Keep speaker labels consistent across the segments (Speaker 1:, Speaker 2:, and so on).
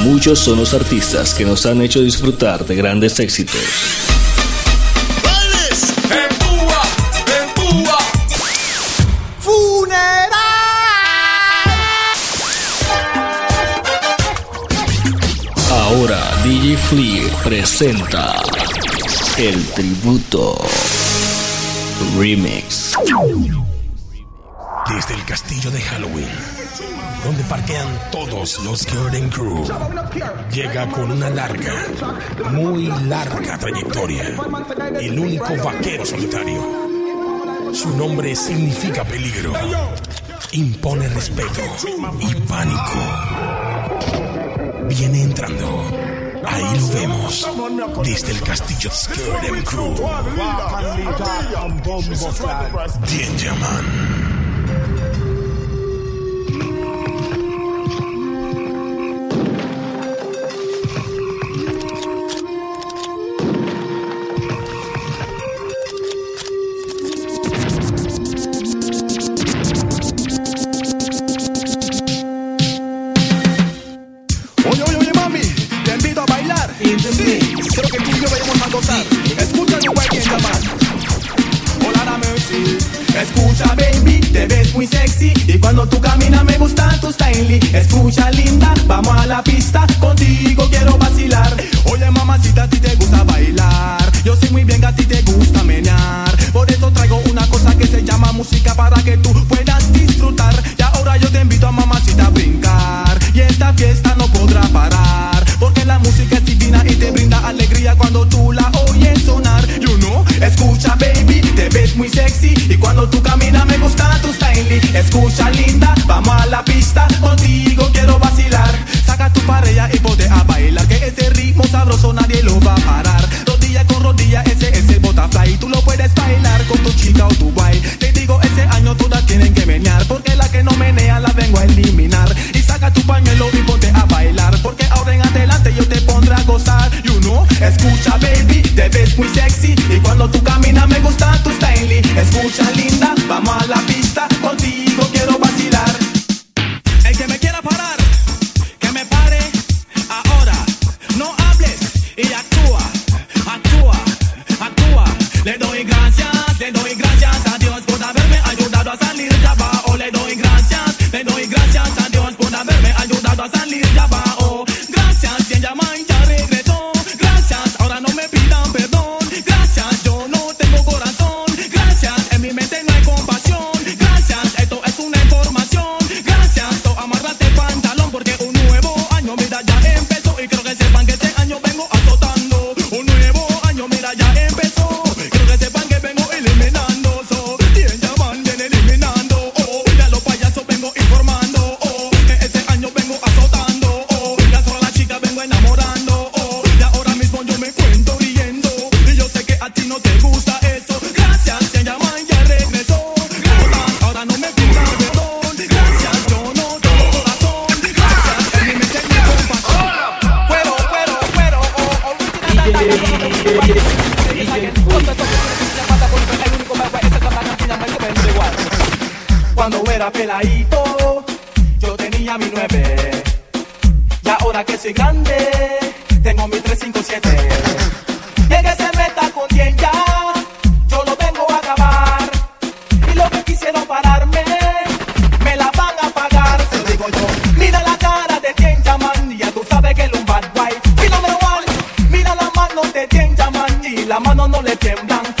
Speaker 1: muchos son los artistas que nos han hecho disfrutar de grandes éxitos. Ahora DJ Flea presenta el tributo remix.
Speaker 2: Desde el castillo de Halloween, donde parquean todos los Golden Crew, llega con una larga, muy larga trayectoria, el único vaquero solitario. Su nombre significa peligro, impone respeto y pánico. Viene entrando. Ahí lo vemos. Desde el castillo Skirden Crew. Danger Man.
Speaker 3: Y cuando tú caminas me gusta tu style. Escucha, linda, vamos a la pista. Contigo quiero vacilar. Oye, mamacita, a ti te gusta bailar. Yo sé muy bien que a ti te gusta menear. Por eso traigo una cosa que se llama música para que tú puedas disfrutar. Y ahora yo te invito a mamacita a brincar. Y esta fiesta no podrá parar. Porque la música es divina y te brinda alegría cuando tú la oyes sonar. You know, escucha, baby, te ves muy sexy. Y cuando tú caminas me gusta tu style. Escucha, linda, vamos a la pista. Contigo quiero vacilar. Saca tu pareja y ponte a bailar. Que ese ritmo sabroso nadie lo va a parar. Rodilla con rodilla, ese es el butterfly. Tú lo puedes bailar con tu chica o tu guay. Te digo, ese año todas tienen que menear. Porque la que no menea la vengo a eliminar. Y saca tu pañuelo y ponte a bailar. Porque ahora en adelante yo te pondré a gozar. You know, escucha, baby, te ves muy sexy. Y cuando tú caminas me gusta tu style. Escucha, linda, vamos a la pista. Mano no le tiemblan.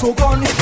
Speaker 3: Que vive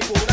Speaker 3: y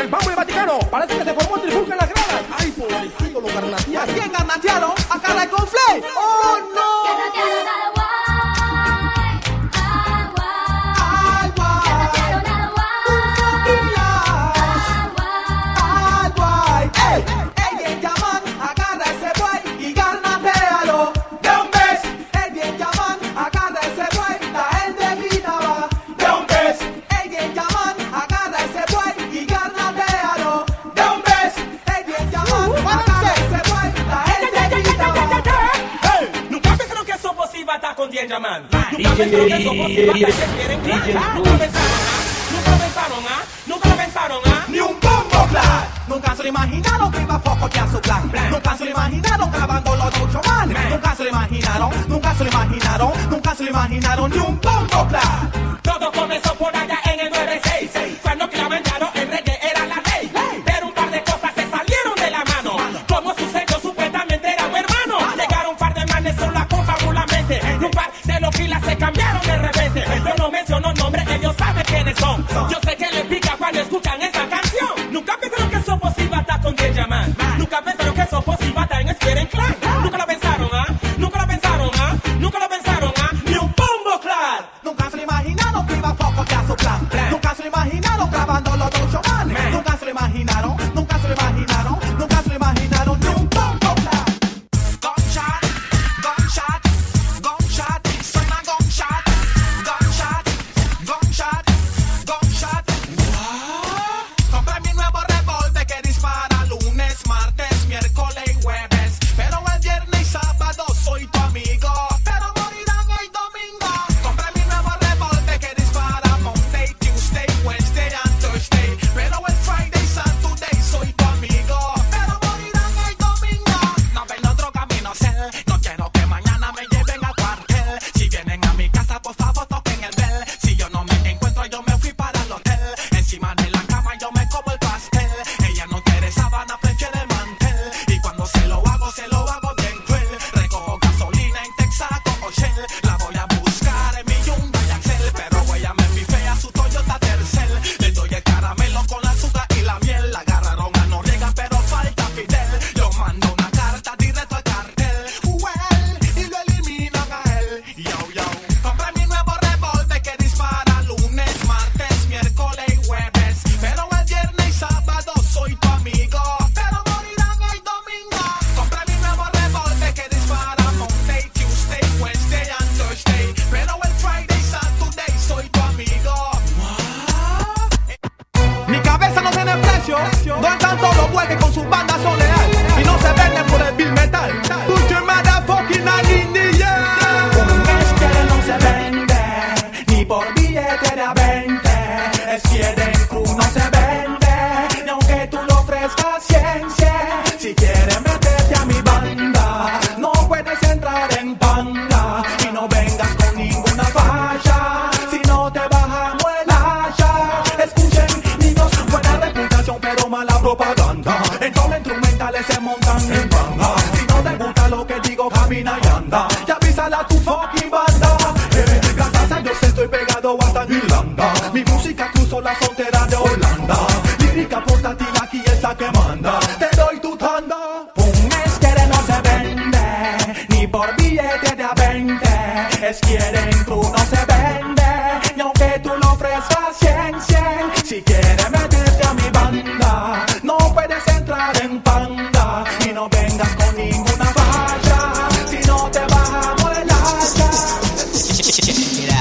Speaker 3: El Papa y
Speaker 4: Vaticano. Parece que se formó trifulca en las gradas. Ay, pobrecito, lo
Speaker 3: carnatearon.
Speaker 4: ¿A
Speaker 3: quién carnatearon? A Carla
Speaker 4: Conflay. Ah, nunca pensaron, ¿ah? Nunca pensaron, ¿ah?
Speaker 3: Nunca
Speaker 4: pensaron, ¿ah? Ni un bombo claro.
Speaker 3: Nunca se lo imaginaron que iba a focotear su plan. Nunca se lo imaginaron grabando los ocho man. Nunca se lo imaginaron, nunca se lo imaginaron, nunca se lo imaginaron ni un bombo claro. 谢谢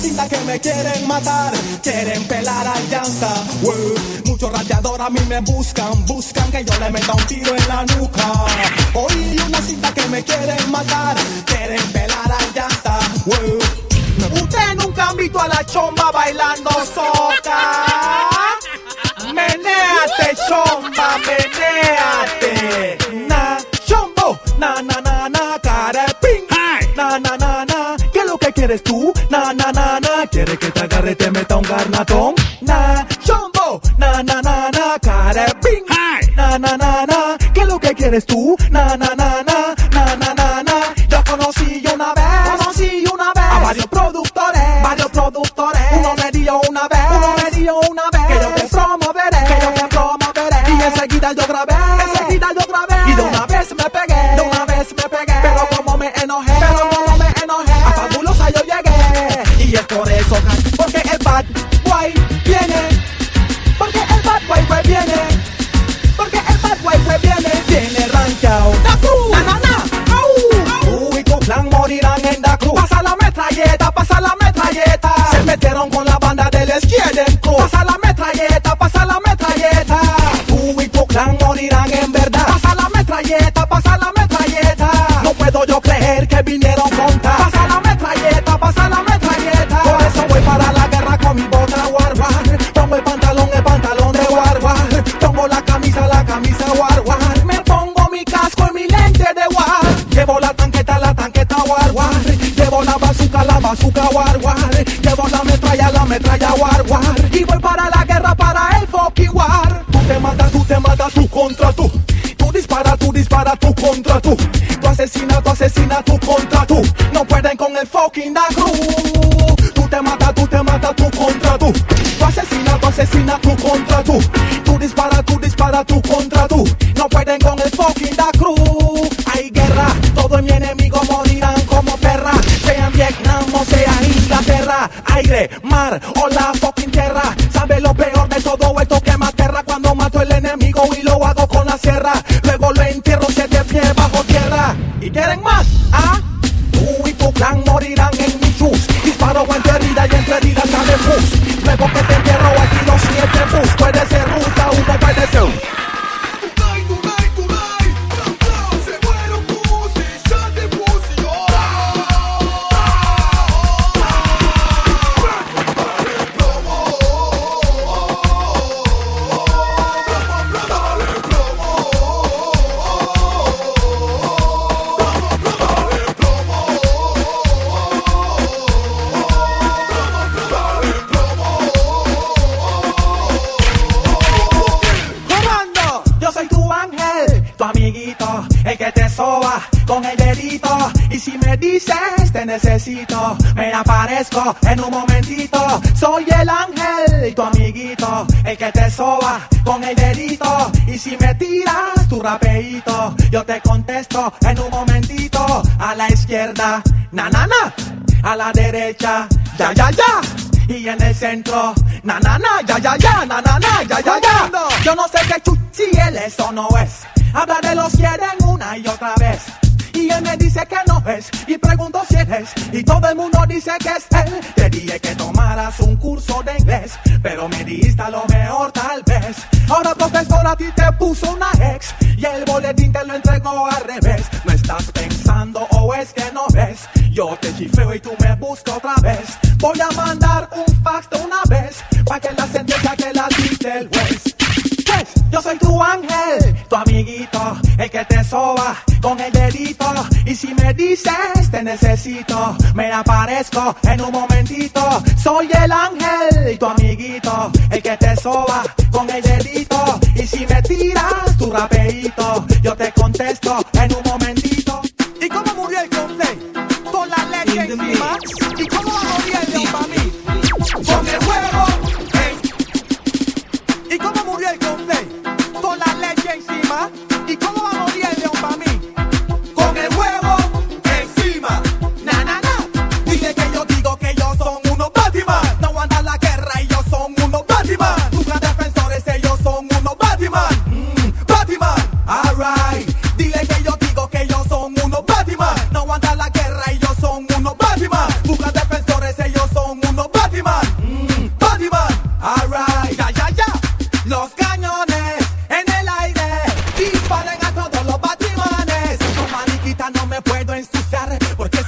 Speaker 3: que me quieren matar, quieren pelar a llanta. Muchos radiador a mí me buscan, buscan que yo le meta un tiro en la nuca. Hoy una cinta que me quieren matar, quieren pelar a llanta. Usted nunca han visto a la chomba bailando sola. ogarna tom na chombo. Na na na na kare bing na na na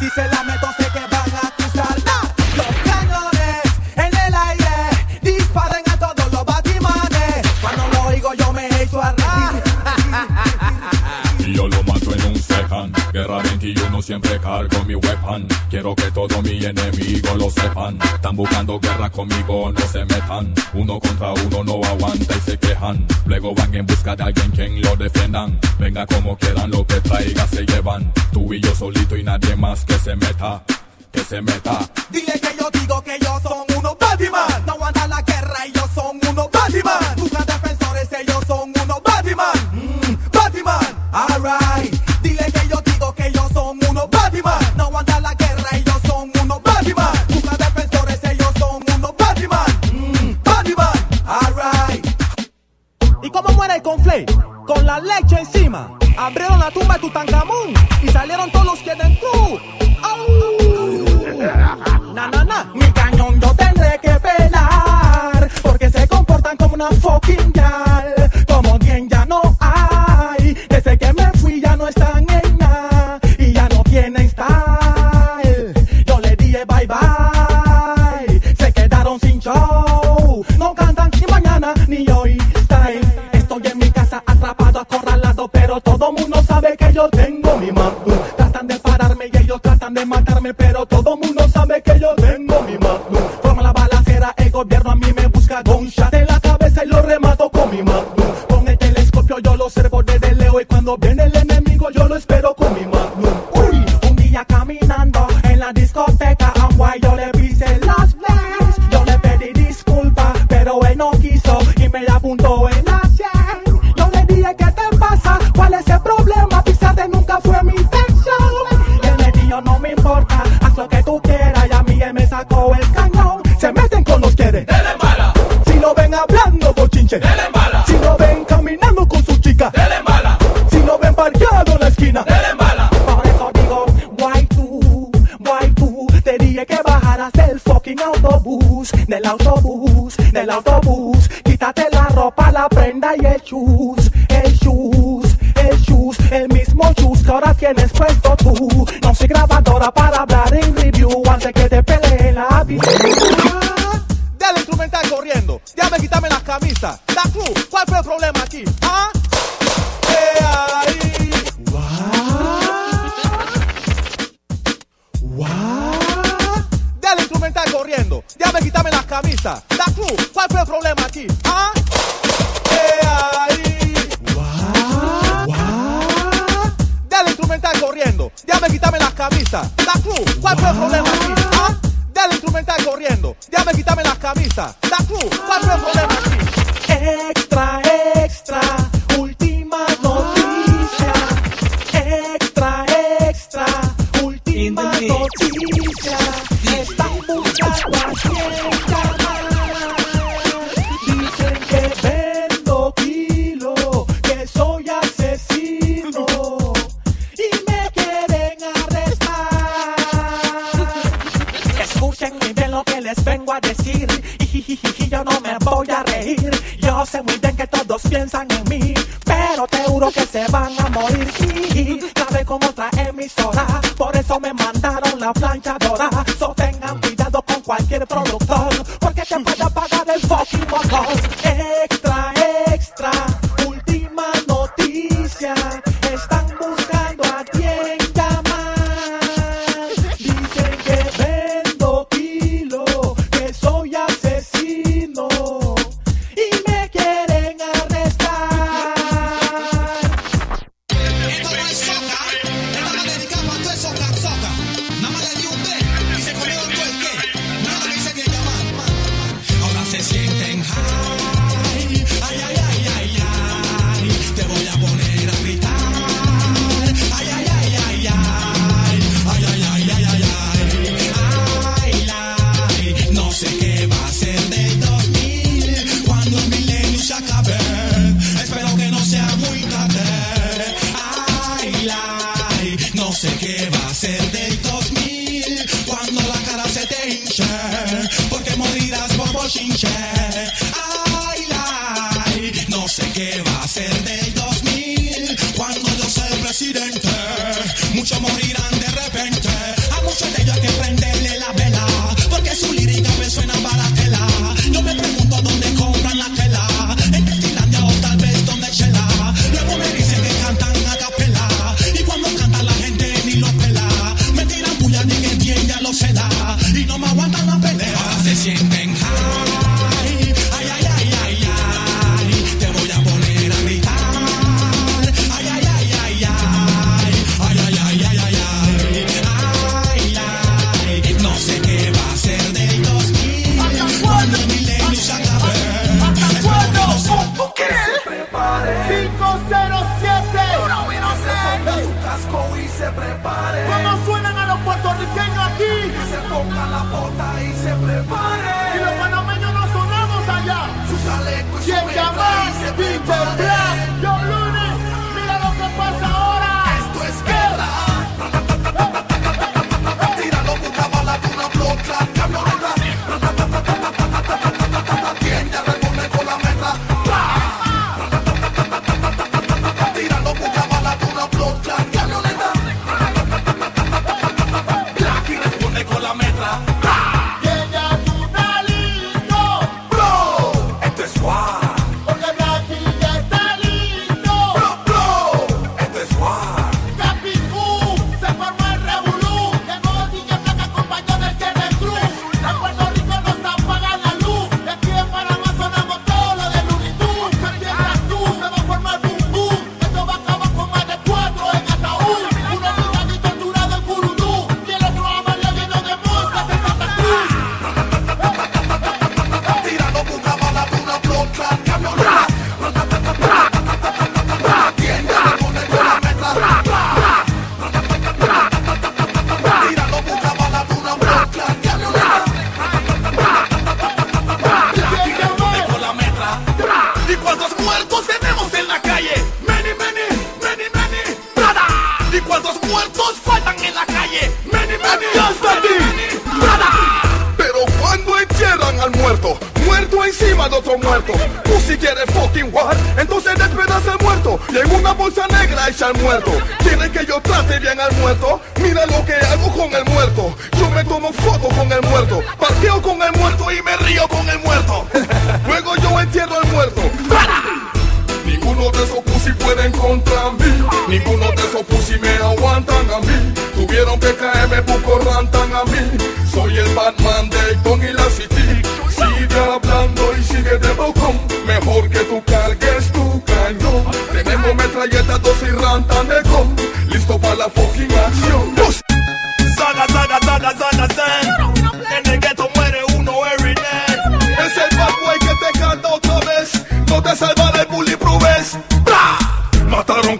Speaker 3: si se la meto
Speaker 5: siempre cargo mi weapon. Quiero que todos mis enemigos lo sepan. Están buscando guerra conmigo, no se metan. Uno contra uno no aguanta y se quejan. Luego van en busca de alguien quien lo defendan. Venga como quieran, lo que traiga se llevan. Tú y yo solito y nadie más que se meta. Que se meta.
Speaker 3: Dile que yo digo que ellos son unos Batman. No aguanta la guerra, ellos son unos Batman. Buscan defensores, ellos son unos Batman. Mm, Batman, alright. de conflé, con la leche encima. Abrieron la tumba de Tutankamón y salieron todos los que dentro. ¡Au! Na, na, na, mi cañón yo tendré que pelar, porque se comportan como una fucking. Todo mundo sabe que yo tengo mi Magnum. Tratan de pararme y ellos tratan de matarme Pero todo mundo sabe que yo tengo mi Magnum. Forma la balacera, el gobierno a mí me busca Con shot en la cabeza y lo remato con mi Magnum. Con el telescopio yo lo observo desde leo Y cuando viene el enemigo yo lo espero con mi Magnum. Uy, un día caminando en la discoteca A yo le vi
Speaker 6: noche, denle.
Speaker 3: Si lo ven caminando con su chica,
Speaker 6: denle bala.
Speaker 3: Si lo ven parqueado en la esquina,
Speaker 6: denle bala.
Speaker 3: Por eso digo, guay tú, guay tú, te dije que bajaras del fucking autobús, del autobús, del autobús. Quítate la ropa, la prenda y el shoes, el shoes, el shoes, el mismo shoes que ahora tienes puesto tú. No soy grabadora para hablar en review antes que te peleen la vida déjame quitarme las camisas. Da club, ¿cuál fue el problema aquí? ¿Ah? Eh, ahí? Wow. Del instrumental corriendo, déjame quitarme las camisas. Da club, ¿cuál fue el problema aquí? ¿Ah? Eh, ahí? Del instrumental corriendo, déjame quitarme las camisas. Da club, ¿cuál fue el problema aquí? ¿Ah? Dale instrumental corriendo. Déjame quitarme las camisas. La cruz, cuatro problemas aquí. Extra, extra. No sé muy bien que todos piensan en mí, pero te juro que se van a morir. Sí, grabé con otra emisora, por eso me mandaron la plancha dorada. So tengan cuidado con cualquier productor.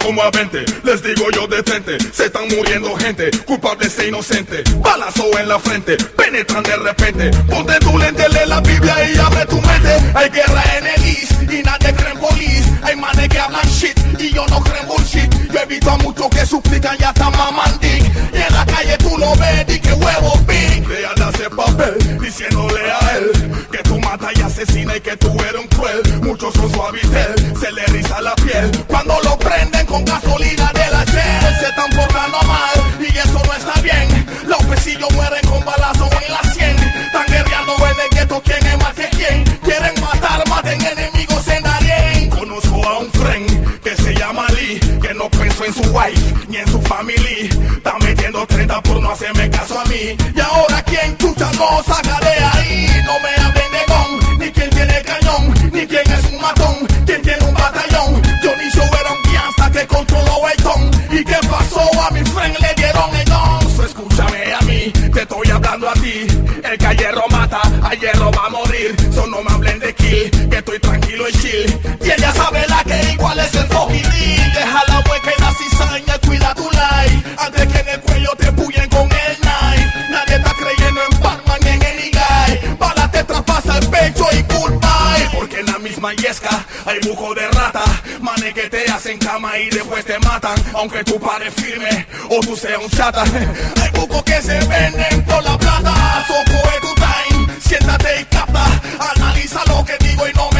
Speaker 7: como a 20. Les digo yo de frente, se están muriendo gente, culpables e inocentes. Balazo en la frente, penetran de repente. Ponte tu lente, lee la Biblia y abre tu mente. Hay guerra en el East y nadie cree en police. Hay manes que hablan shit y yo no creo en bullshit. Yo he visto a muchos que suplican y hasta maman. Y en la calle tú lo ves, di que huevo big. Le andas el papel diciéndole a él que tú matas y asesinas y que tú eres un cruel. Muchos son suavitel, se le riza la piel cuando en su wife ni en su family. Está metiendo 30 por no hacerme caso a mí. Y ahora quien chucha no saca de ahí. No me hablen de con, ni quien tiene cañón, ni quien es un matón, quien tiene un batallón. Johnny Show era un hasta que controló el ton. ¿Y qué pasó? A mi friend le dieron el don. Escúchame a mí, te estoy hablando a ti. El que a hierro mata, a hierro va a morir. Son no me hablen de kill, que estoy tranquilo y chill. Y ella sabe la que igual es el fucking Déjala Hay buco de rata, manes que te hacen cama y después te matan. Aunque tú pares firme o tú seas un chata. Hay bucos que se venden por la plata. Soco es tu time, siéntate y capta. Analiza lo que digo y no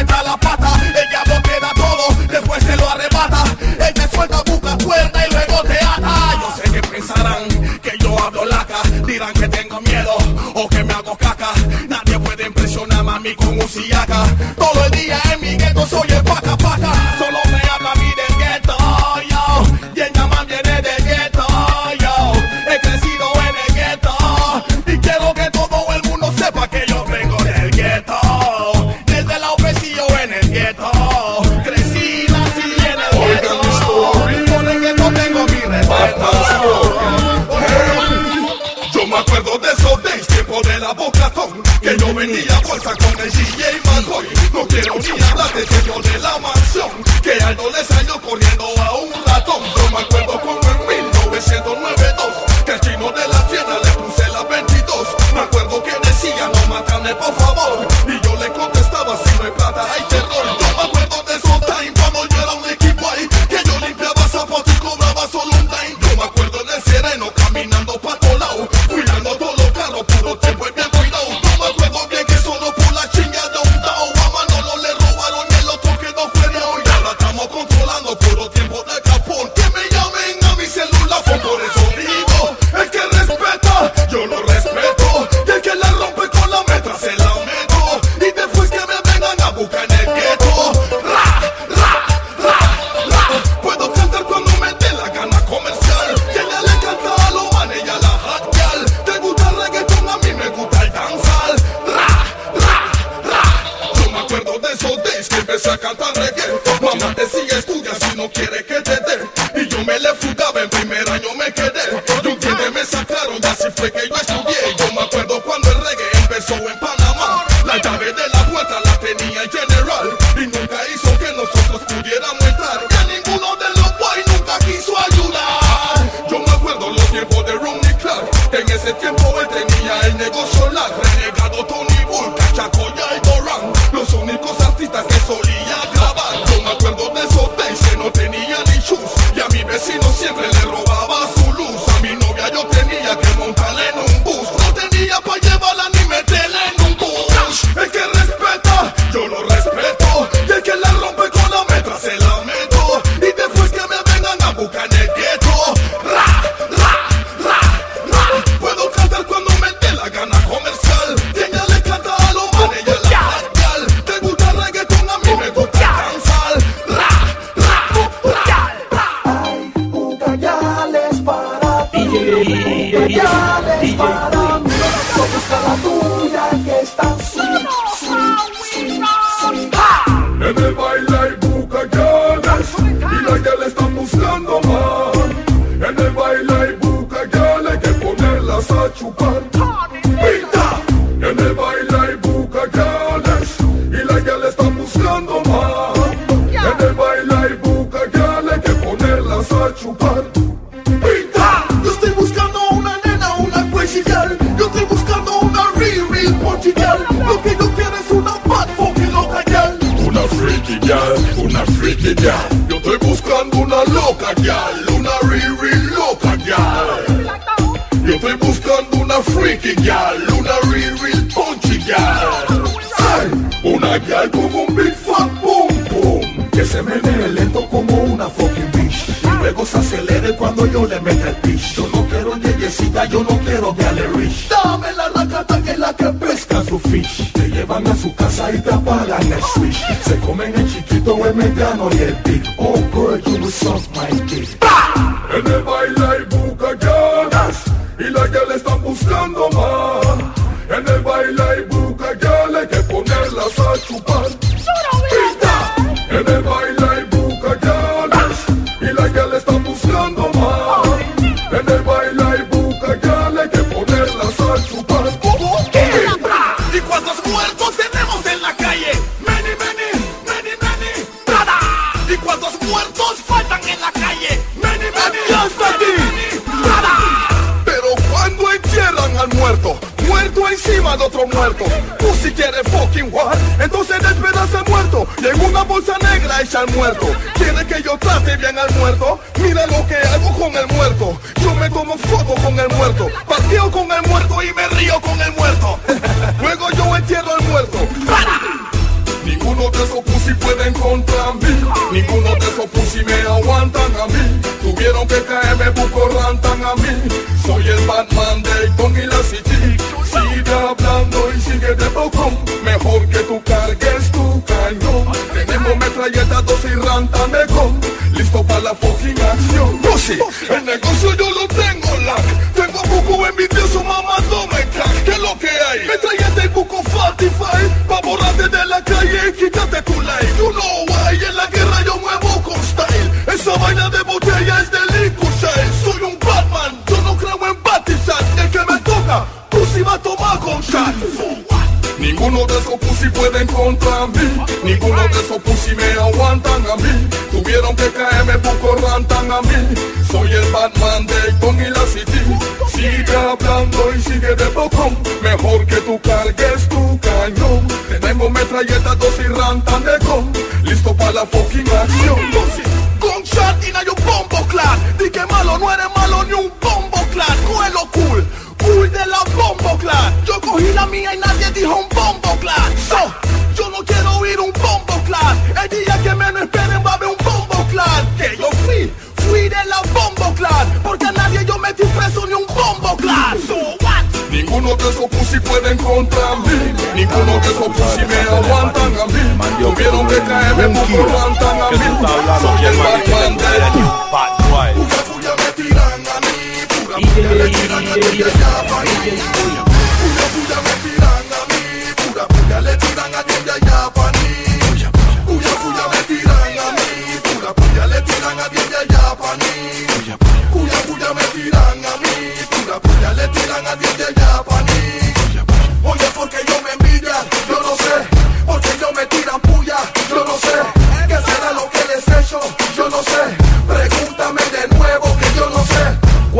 Speaker 7: Miami con un siaca. Todo el día en mi gueto soy el paca, paca. y háblate, dueño de la mansión, que al
Speaker 8: les chiquito, el negocio yo lo tengo lac Tengo buco envidioso mamándome crack ¿Qué es lo que hay? Metralleta y buco Fatify Pa' borrarte de la calle y quítate tu like. You know why, en la guerra yo muevo con style. Esa vaina de botella es de liquid Soy un Batman, yo no creo en Batishot El que me toca, pussy va a tomar con shot Ninguno de esos pussy pueden contra mí. Ninguno de esos pussy me aguantan a mí. Tuvieron que poco rantan a mí. Soy el Batman de Con y la City. Sigue hablando y sigue de bocón. Mejor que tú cargues tu cañón. Tenemos metralletas, dos y rantan de con. Listo para la fucking acción. Pussy, gunshot y na yo bombo clad Di que malo, no eres malo ni un bombo clad Cuelo cool, cool de la bombo clad Yo cogí la mía y nadie dijo un contra mí Ninguno de esos pussy me aguantan a mí Tuvieron que caerme poco rantan a mí Soy el Batman de Puya, puya me tiran a mí Pura puya le tiran a ti allá pa' mí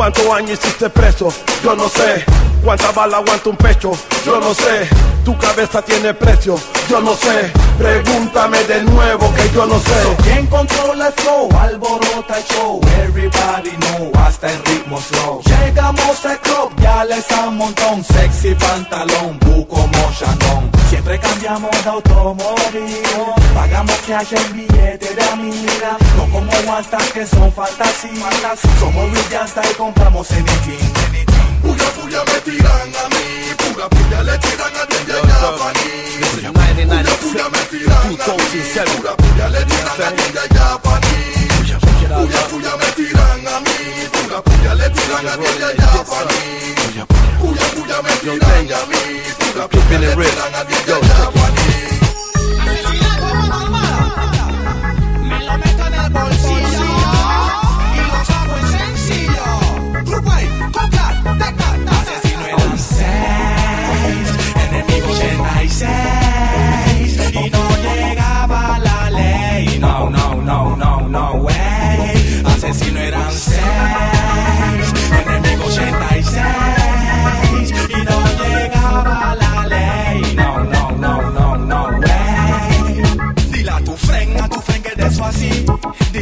Speaker 9: ¿Cuántos años hiciste preso? Yo no sé. ¿Cuánta bala aguanta un pecho? Yo no sé. Tu cabeza tiene precio? Yo no sé. Pregúntame de nuevo que yo no sé.
Speaker 10: ¿Quién controla el flow? Alborota el show. Everybody know, hasta el ritmo slow. Llegamos al club, ya les un montón. Sexy pantalón, buco mochandón Siempre cambiamos de automóvil Pagamos que haya el billete de amiga. No como guantas que son fantasías. Somos brillantes y compramos anything
Speaker 8: Puya, puya me tiran a mí Pura puya le tiran a pa' mí Puya, puya me tiran a mí Pura puya le tiran a pa' mí Puya, puya me tiran a mí Pura puya le tiran
Speaker 5: a pa' mí. Puya, puya, me tiran a mí. Puya, puya, le pelan a ti y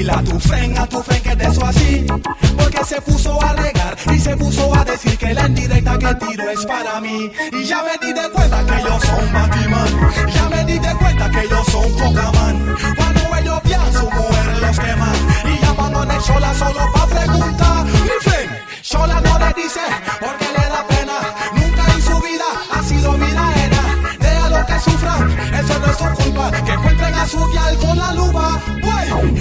Speaker 3: Dile a tu friend, a tu friend que de eso así. Porque se puso a regar y se puso a decir que la indirecta que tiro es para mí. Y ya me di de cuenta que ellos son Batman. Ya me di de cuenta que ellos son Pokémon. Cuando ellos vean su mujer los queman. Y llaman a Shola solo pa' preguntar. Mi friend, Shola no le dice porque le da pena. Nunca en su vida ha sido miraena. Deja lo que sufran, eso no es su culpa. Que encuentren a su vial con la lupa.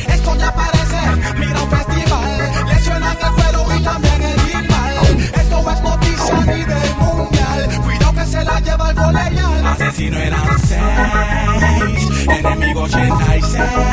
Speaker 3: Esto ya parece, mira un festival. Le suenan el cuero y también el rival. Esto es noticia a nivel mundial. Cuidado que se la lleva el colegial. Asesino eran seis, enemigo 86.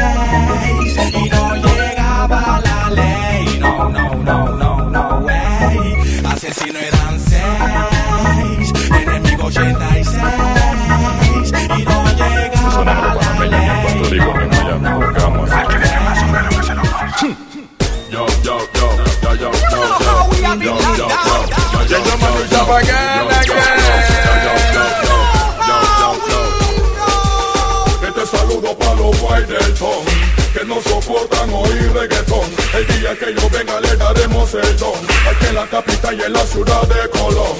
Speaker 5: Este saludo para los Whiteleton que no soportan oír reggaetón. El día que yo venga le daremos el don. Aquí en la capital y en la ciudad de Colón.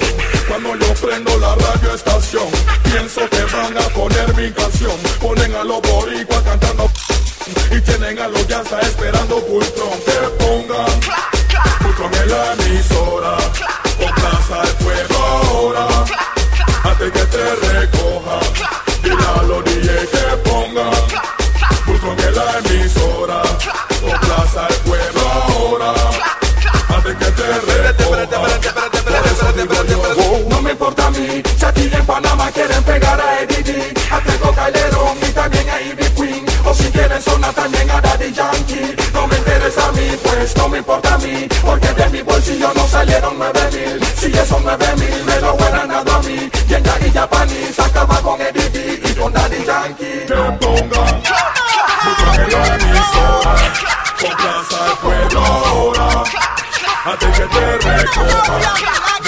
Speaker 5: Cuando yo prendo la radio estación, pienso que van a poner mi canción. Ponen a los boricuas cantando y tienen a los yanza esperando Pultron. Pues no me importa a mí Porque de mi bolsillo no salieron nueve mil. Si esos nueve mil me lo hubieran dado a mí. Y en Yagi Japanese acaba con Eddie y con Daddy Yankee. Que plaza el pueblo ahora que.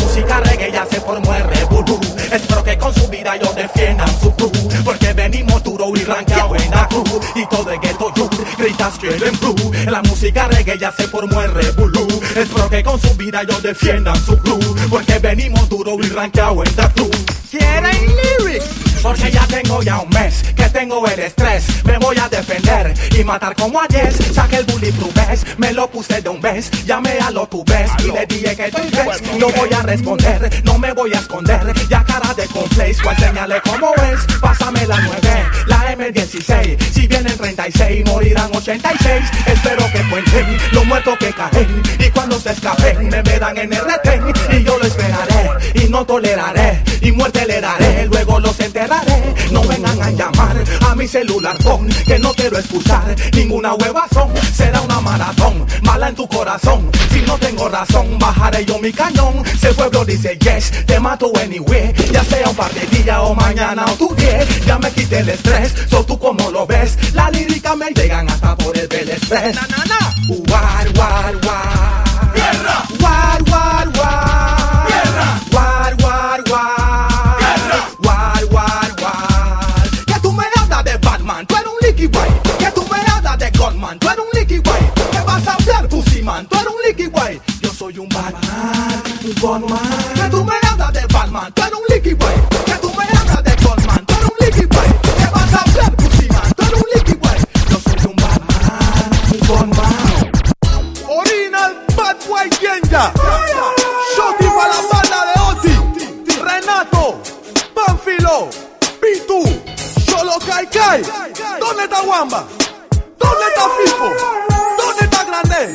Speaker 3: Música reggae ya se formó el revolú. Espero que con su vida ellos defiendan su crew. Porque venimos duro y ranqueado en la cruz. Y todo el ghetto you gritas blue. La música reggae ya se formó el revolú. Espero que con su vida ellos defiendan su crew. Porque venimos duro y ranqueado en la cruz. ¿Quieren lyrics? Porque ya tengo ya un mes que tengo el estrés. Me voy a defender y matar como ayer. Saqué el bulletproof vest, me lo puse de un vez. Llamé a lo tu ves y le dije que estoy ves. No voy a responder, no me voy a esconder. Ya cara de complex, pues señale cómo es. Pásame la 9, la M16. Si vienen 36, morirán 86. Espero que cuenten los muertos que caen. Y cuando se escapen, me verán en el retén. Y yo lo esperaré y no toleraré. Y muerte le daré, luego los enterraré. No vengan a llamar a mi celular phone, que no quiero escuchar ninguna huevazón. Será una maratón, mala en tu corazón. Si no tengo razón, bajaré yo mi cañón. Si el pueblo dice yes, te mato anyway. Ya sea un par de días o mañana o tu diez. Ya me quité el estrés, so tú como lo ves. La lírica me llegan hasta por el Bel Express. Na, na, na. War, war, war. Guerra. War, war, war. War, war. Yo soy un Batman, un Gunman. Que tú me hablas de Batman, tú eres un Licky Boy. Que tú me hablas de Gunman, tú eres un Licky Boy. Que vas a hablar, Pussy Man, tú eres un Licky Boy. Yo soy un Batman, un Gunman.
Speaker 8: Original Bad Boy Genja. Shoti para la banda de Oti. Renato. Panfilo. Pitu. Solo Kai Kai. ¿Dónde está Wamba? ¿Dónde está Fipo? ¿Dónde está Grande?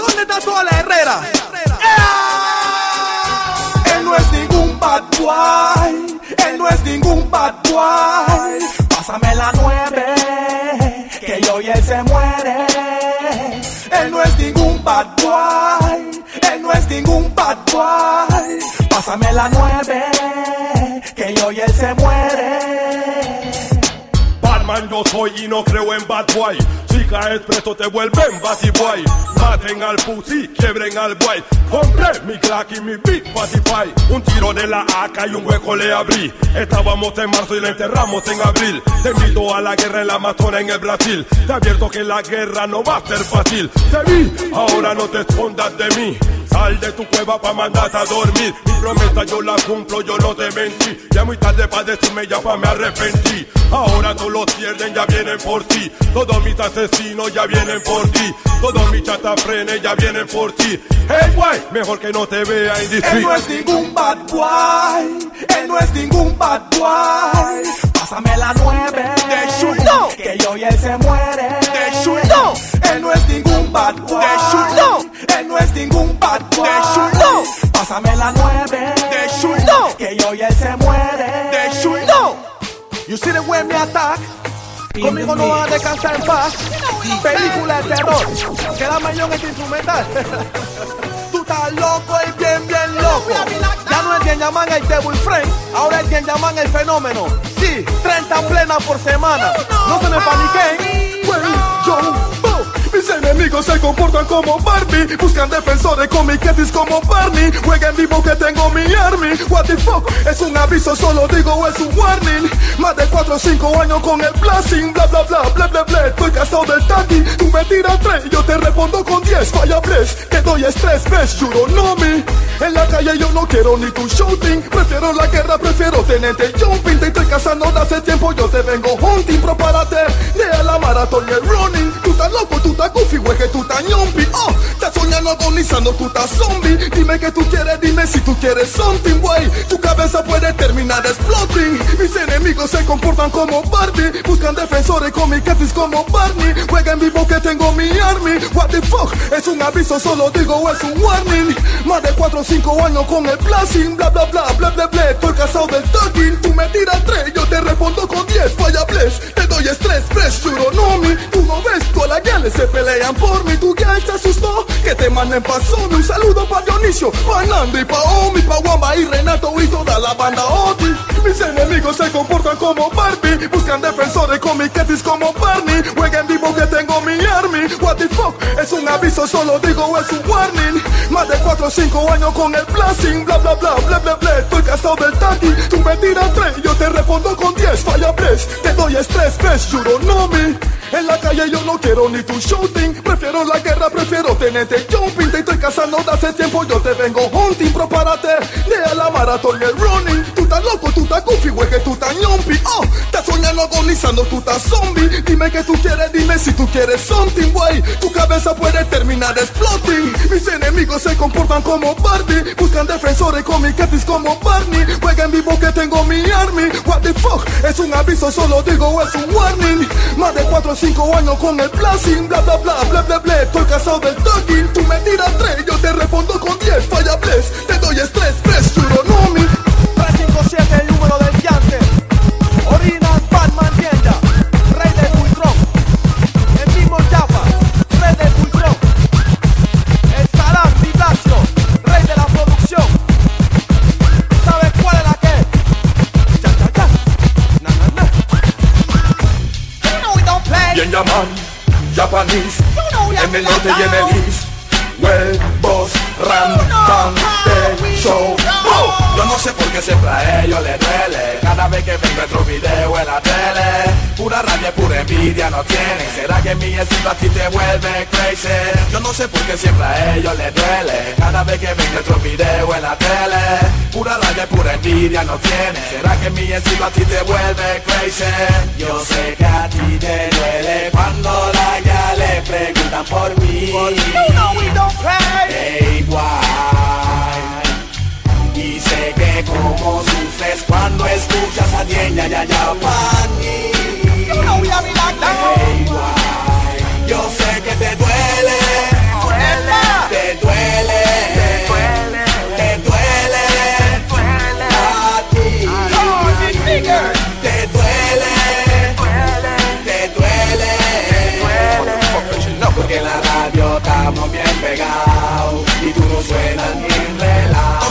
Speaker 8: ¿Dónde está toda la Herrera? Él no es ningún bad boy. Él no es ningún bad boy.
Speaker 3: Pásame la nueve, que hoy él se muere.
Speaker 8: Él no es ningún bad boy.
Speaker 3: Él no es ningún bad boy. Pásame la nueve, que hoy él se muere.
Speaker 8: Batman yo soy y no creo en bad boy. Si caes preso te vuelven batty. Maten al pussy, quiebren al boy. Compré mi crack y mi big Spotify. Un tiro de la AK y un hueco le abrí. Estábamos en marzo y la enterramos en abril. Te invito a la guerra en la Amazona en el Brasil. Te advierto que la guerra no va a ser fácil. Te vi, ahora no te escondas de mí. Sal de tu cueva pa' mandarte a dormir. Mi promesa yo la cumplo, yo no te mentí. Ya muy tarde pa' decirme, ya pa' me arrepentí. Ahora todos los pierden, ya vienen por ti. Todos mis asesinos ya vienen por ti. Todos mis chatafrenes ya vienen por ti. Hey, guay, mejor que no te vea
Speaker 3: Él
Speaker 8: indiscreto.
Speaker 3: no es ningún bad boy, él no es ningún bad boy. Pásame la nueve,
Speaker 8: De chulo.
Speaker 3: que hoy él se muere.
Speaker 8: De chulo.
Speaker 3: él no es ningún bad boy.
Speaker 8: De chulo.
Speaker 3: él no es ningún bad boy.
Speaker 8: De chulo.
Speaker 3: Pásame la nueve,
Speaker 8: De chulo.
Speaker 3: que hoy él se muere.
Speaker 8: De chulo. You see the way me attack? Conmigo no van a descansar en paz. Película de terror. Quédame yo en este instrumental. Tú estás loco y bien, bien loco. Ya no es quien llaman el Devil Friend, ahora es quien llaman el fenómeno. Sí, 30 plenas por semana. No se me paniquen. Well, yo, Mis enemigos se comportan como Barbie Buscan defensores con mi Ketis como Barney. Jueguen vivo que tengo mi army. What the fuck, es un aviso, solo digo es un warning. Más de 4 o 5 años con el blasting. Bla bla bla, bla bla bla. Estoy cansado del tandy. Tú me tiras 3, yo te respondo con 10 Falla bless, que doy estrés, ves, you don't know me. En la calle yo no quiero ni tu shooting. Prefiero la guerra, prefiero tenerte jumping. Te estoy cazando de hace tiempo, yo te vengo hunting. Prepárate, lea la maratón y el running estás loco, tú estás goofy, güey, que tú estás ñompi Oh, estás soñando agonizando, tú estás zombie. Dime que tú quieres, dime si tú quieres something, güey. Tu cabeza puede terminar exploding. Mis enemigos se comportan como Barbie Buscan defensores con mi catis como Barney. Juega en vivo que tengo mi army. What the fuck, es un aviso, solo digo es un warning. Más de 4 o 5 años con el blasting. Bla bla bla, bla bla bla. Estoy casado del talking. Tú me tiras 3, yo te respondo con 10 Falla bless, te doy estrés, don't know me. Tú no ves, se pelean por mí Tu guy se asustó, que te manden pa' Sony. Un saludo pa' Dionisio, pa' Nando y pa' Omi, pa' Wamba y Renato y toda la banda Oti. Mis enemigos se comportan como Barbie, buscan defensores con mi como Barney. What the fuck, es un aviso, solo digo es un warning. Más de 4 o 5 años con el blasting, bla bla bla, bla bla bla. Estoy cansado del taqui, tú me tiras 3, yo te respondo con 10. Falla bless, te doy estrés, you don't know me. En la calle yo no quiero ni tu shooting Prefiero la guerra, prefiero tenerte jumping Te estoy cazando de hace tiempo, yo te vengo hunting Prepárate de a la maratón el goofy, güey, que tú estás ñompi Oh, estás soñando agonizando, tú estás zombie. Dime que tú quieres, dime si tú quieres something, güey. Tu cabeza puede terminar exploding Mis enemigos se comportan como Barbie Buscan defensores con mi catis como Barney. Juega en vivo que tengo mi army. What the fuck, es un aviso, solo digo es un warning. Más de 4 o 5 años con el blasting. Bla bla bla, bla bla bla. Estoy cansado del talking. Tú me tiras 3, yo te respondo con 10 Falla bless, te doy estrés, Bien llaman, Japanese
Speaker 7: You know
Speaker 8: En el norte y en el east Huevos, ram, pan, show. Yo no sé por qué siempre a ellos les duele Cada vez que ven nuestro video en la tele Pura rabia, pura envidia no tienen ¿Será que mi estilo a ti te vuelve crazy? Yo no sé por qué siempre a ellos les duele Cada vez que ven nuestro video en la tele Pura rabia, pura envidia no tienen ¿Será que mi estilo a ti te vuelve crazy? Yo sé que a ti te duele Cuando la ya le preguntan por mí
Speaker 7: You know we don't play.
Speaker 8: Da igual Y que como sufres cuando escuchas a Dienya ya ya Pani
Speaker 7: You know we have it locked
Speaker 8: Da
Speaker 7: down.
Speaker 8: igual Yo sé que te duele.
Speaker 7: Remember.
Speaker 8: Te duele. Te duele. A ti.
Speaker 7: Big figure.
Speaker 8: Te duele. Te duele. Porque en la radio estamos bien pegados Y tú no suenas ni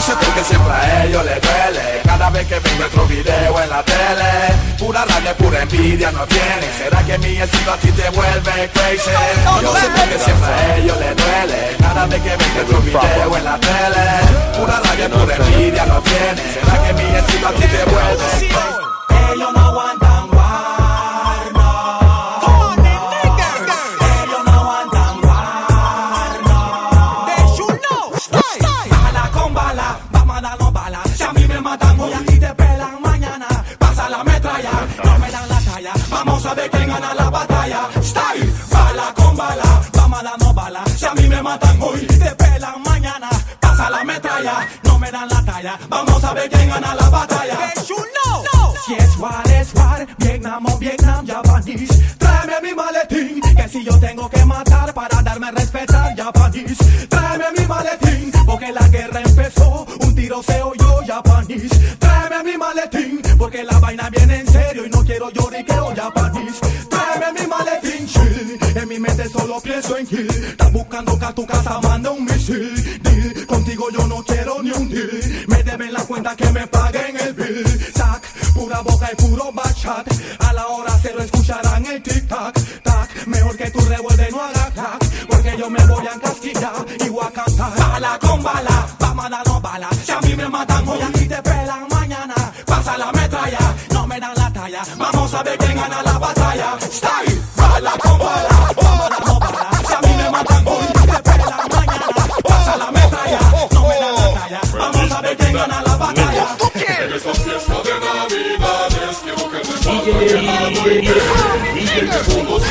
Speaker 8: en reloj No sé por qué siempre a ellos les duele Cada vez que ven nuestro video en la tele Pura rabia, pura envidia no tienen ¿Será que mi estilo a ti te vuelve crazy? Yo sé por qué siempre a ellos les duele Cada vez que ven nuestro video en la tele Pura rabia, pura envidia no tienen ¿Será que mi estilo a ti te vuelve crazy?
Speaker 3: Vamos a ver quién gana la batalla. Style, bala con bala, vamos a darnos bala. Si a mí me matan hoy te pelan mañana. Pasa la metralla, no me dan la talla. Vamos a ver quién gana la batalla.
Speaker 7: Know.
Speaker 3: Si es war, es war, Vietnam o Vietnam, Japanese. Tráeme mi maletín, que si yo tengo que matar para darme a respetar, Japanese. Tráeme mi maletín, porque la guerra empezó, un tiro se oyó, Japanese. Tráeme mi maletín, serio y no quiero lloriqueo, Japanese. Tráeme mi maletín, chill, en mi mente solo pienso en kill. Están buscando que a tu casa mande un misil. Deal, contigo yo no quiero ni un deal. Me deben la cuenta que me paguen el bill. Tac, pura boca y puro bachat. A la hora cero escucharán el tic tac, tac. Mejor que tú revuelve no haga crack. Porque yo me voy a encasquillar y voy a cantar. Bala con bala, vamos a darnos bala. Si a mí me matan hoy aquí te pelan mañana. Pasa la me dan la talla. Vamos a ver quién gana la batalla. Style, bala con bala, vamos a darnos bala. Si a mí me matan hoy te pelan mañana. Pasa la metralla, no me dan la talla. Vamos a ver quién gana la batalla.
Speaker 5: En esta fiesta de Navidades quiero que repartan y que Y que todos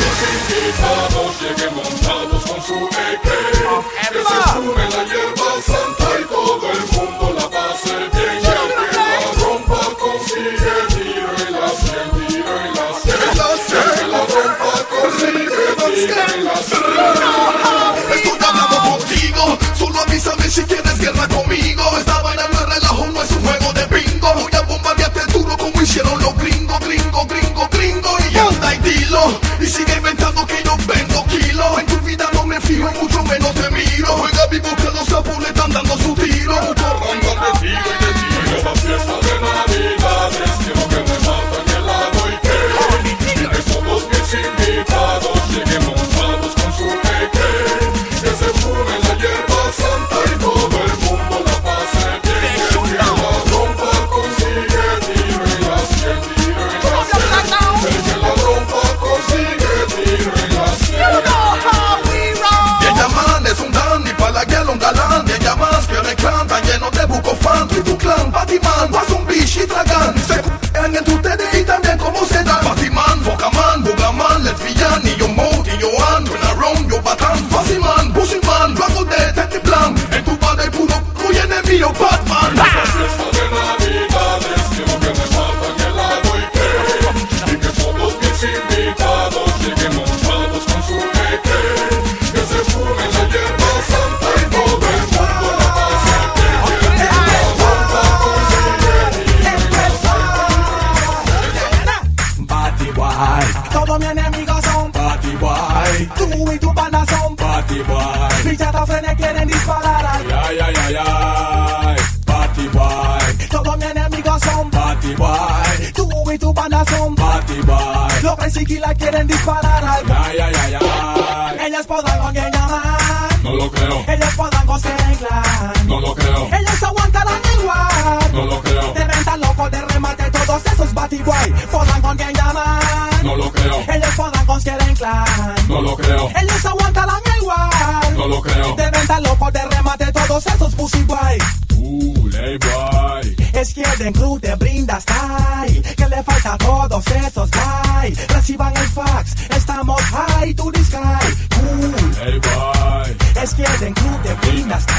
Speaker 5: chiqui la
Speaker 3: quieren disparar al
Speaker 11: ay, ay, ay, ay.
Speaker 3: Ellas podrán engañar.
Speaker 11: No lo creo.
Speaker 3: Ellas podrán conseguirla.
Speaker 11: No lo creo.
Speaker 3: Ellas aguantarán igual.
Speaker 11: No lo creo.
Speaker 3: De venta loco de remate todos esos batiguay. Podrán con llaman.
Speaker 11: No lo creo.
Speaker 3: Ellas podrán conseguir clan.
Speaker 11: No lo creo.
Speaker 3: Ellas aguantarán igual.
Speaker 11: No lo creo.
Speaker 3: De venta loco de remate todos esos busiguay.
Speaker 11: Uh,
Speaker 3: lay boy. Es que el brinda style. Que le falta todo de pinas.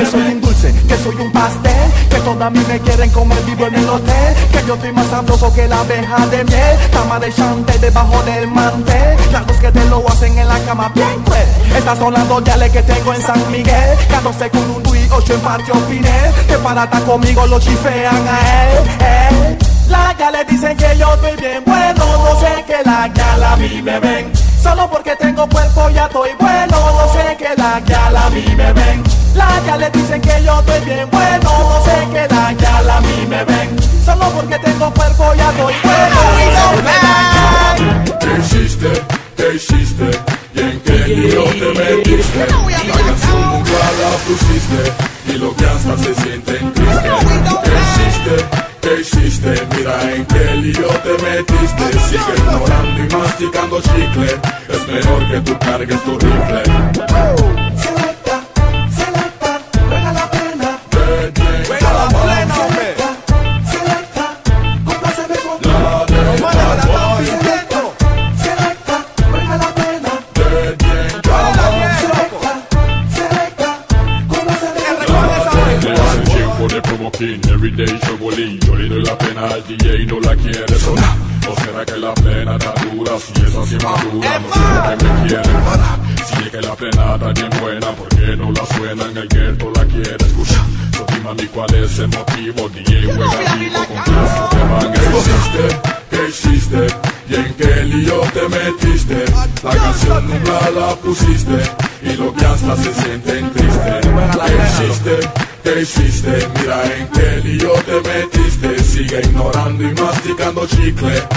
Speaker 3: que
Speaker 7: soy un dulce, que soy un pastel, que todas mí me quieren comer vivo en el hotel, que yo estoy más sabroso que la abeja de miel, cama de chante debajo del mantel, las dos que te lo hacen en la cama bien pues, estas son las dos yales que tengo en San Miguel, 14 Curundú y 8 en Patio Pinel, que para estar conmigo lo chifean a él, él. Las gales dicen que yo estoy bien bueno, no sé que la galas a mí me ven, solo porque tengo cuerpo ya estoy bueno, no sé que la galas a mí me ven. La ya le dicen que yo estoy bien bueno, no se quedan ya la mí me ven, solo porque tengo cuerpo ya doy bueno.
Speaker 5: ¿Qué hiciste? ¿Qué hiciste? ¿Y en qué lío te metiste? La canción nunca la pusiste y lo que hasta se sienten tristes. ¿Qué hiciste? ¿Qué hiciste? Mira en qué lío te metiste. Sigue ignorando y masticando chicle. Es mejor que tú cargues tu rifle.
Speaker 12: motocicle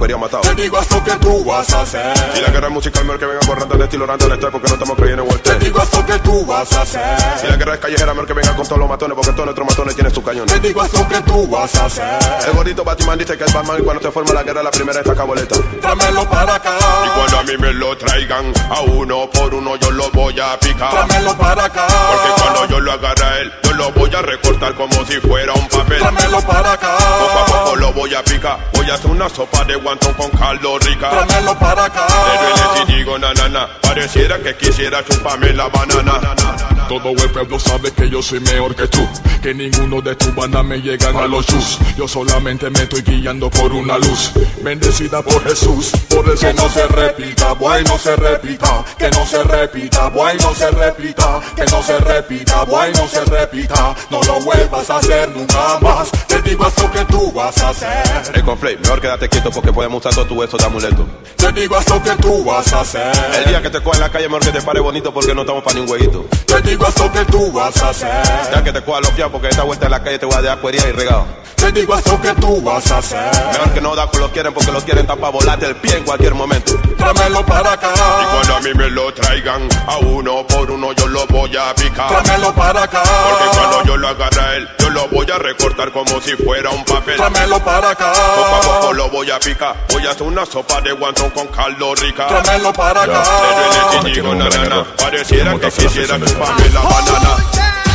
Speaker 12: quería matado.
Speaker 13: te digo esto que tú vas a hacer,
Speaker 12: Y la guerra es musical, mejor que venga corriendo de estilo random estoy porque no estamos creyendo en
Speaker 13: te
Speaker 12: Walter.
Speaker 13: digo esto que tú vas a
Speaker 12: Si
Speaker 13: hacer,
Speaker 12: la guerra es callejera, mejor que venga con todos los matones porque todos nuestros matones tienen sus cañones.
Speaker 13: te digo esto que tú vas a hacer,
Speaker 12: El gordito Batman dice que es Batman y cuando se forma la guerra la primera estaca boleta.
Speaker 13: tráemelo para acá,
Speaker 12: Y cuando a mí me lo traigan, a uno por uno yo lo voy a picar.
Speaker 13: tráemelo para acá,
Speaker 12: Porque cuando yo lo agarre a él, lo voy a recortar como si fuera un papel.
Speaker 13: tráemelo para acá,
Speaker 12: Poco a poco lo voy a picar. Voy a hacer una sopa de guantón con caldo rica.
Speaker 13: tráemelo para acá,
Speaker 12: Le duele si digo na na na. Pareciera que quisiera chuparme la banana.
Speaker 5: Todo el pueblo sabe que yo soy mejor que tú. Que ninguno de tus bandas me llegan a los chus. Yo solamente me estoy guiando por una luz. Bendecida por Jesús. Por eso
Speaker 13: que no se repita, boy, no se repita, que no se repita, boy, no se repita, que no se repita, boy, no se repita, no lo vuelvas a hacer nunca más, te digo esto que tú vas a hacer,
Speaker 12: El conflay, mejor quédate quieto porque podemos usar todo tu eso de amuleto.
Speaker 13: te digo esto que tú vas a hacer,
Speaker 12: El día que te coja en la calle, mejor que te pare bonito porque no estamos para ni un hueguito.
Speaker 13: te digo esto que tú vas a hacer,
Speaker 12: Ya que te los fiados porque esta vuelta en la calle te voy a dejar cuería y regado.
Speaker 13: te digo esto que tú vas a hacer,
Speaker 12: Mejor que no da con los quieren porque los quieren tapar volarte el pie en cualquier momento.
Speaker 13: tráemelo para acá,
Speaker 12: Y cuando a mí me lo traigan, a uno por uno yo lo voy a picar.
Speaker 13: tráemelo para acá,
Speaker 12: Porque cuando yo lo agarre a él, yo lo voy a recortar como si fuera un papel.
Speaker 13: tráemelo para acá,
Speaker 12: Poco a poco lo voy a picar. Voy a hacer una sopa de guantón con caldo rica.
Speaker 13: tráemelo para acá,
Speaker 12: Le duele digo. Pareciera que quisiera la banana.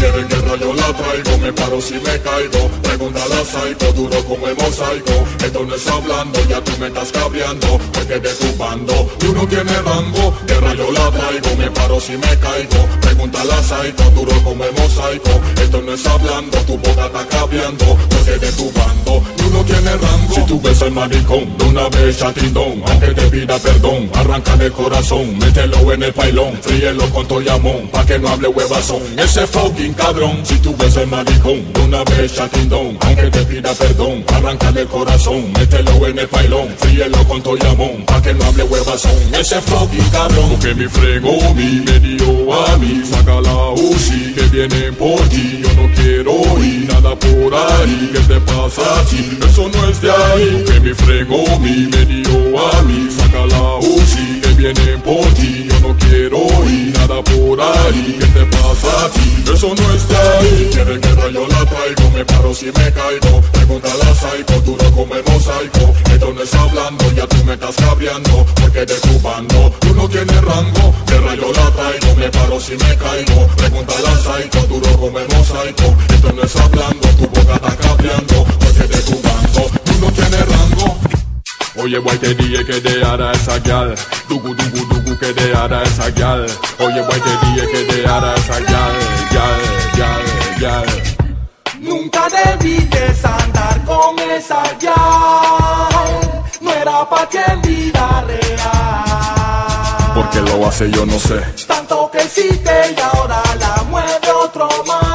Speaker 5: Quieren guerra yo la traigo, me paro si me caigo. Pregúntale a Psycho, duro como el mosaico. Esto no es hablando, ya tú me estás cabreando. Porque de tu bando, tú no tienes rango. Guerra yo la traigo, me paro si me caigo. Pregúntale a Psycho, duro como el mosaico. Esto no es hablando, tu boca está cabreando. Porque de tu bando, tú no tienes rango. Si tú ves al maricón, de una vez chatindón. Aunque te pida perdón, arranca el corazón. Mételo en el pailón, fríelo con toyamón. Pa' que no hable huevazón. Ese fucking cabrón. Si tú ves el maricón, de una vez chatindón. Aunque te pida perdón, arranca el corazón. Mételo en el pailón, fríelo con toyamón. Pa' que no hable huevazón. Ese fucking cabrón. Porque mi frego mi me dio a mí. Saca la UCI que viene por ti. Yo no quiero ir nada por ahí. ¿Qué te pasa a ti? Eso no es de ahí. Que mi frego mi me dio a mí. Saca la UCI que viene por ti. Yo no quiero ir nada por ahí. ¿Qué te pasa a ti? Eso no es de ahí. Quiere guerra yo la traigo. Me paro si me caigo. Pregúntale a Psycho, duro como el mosaico. Esto no es hablando, ya tú me estás cabreando. Porque de tu bando, tú no tienes rango. Guerra yo la traigo. Me paro si me caigo. Pregúntale a Psycho, duro como el mosaico. Oye, boy, te dije que dejara esa gal. Dugu, dugu, dugu, que dejara esa gal. Oye, boy, te dije que dejara esa gal. Gal, gal, gal.
Speaker 3: Nunca debiste andar con esa yal. No era pa' ti en vida real.
Speaker 5: Porque lo hace yo no sé.
Speaker 3: Tanto que hiciste y ahora la mueve otro más.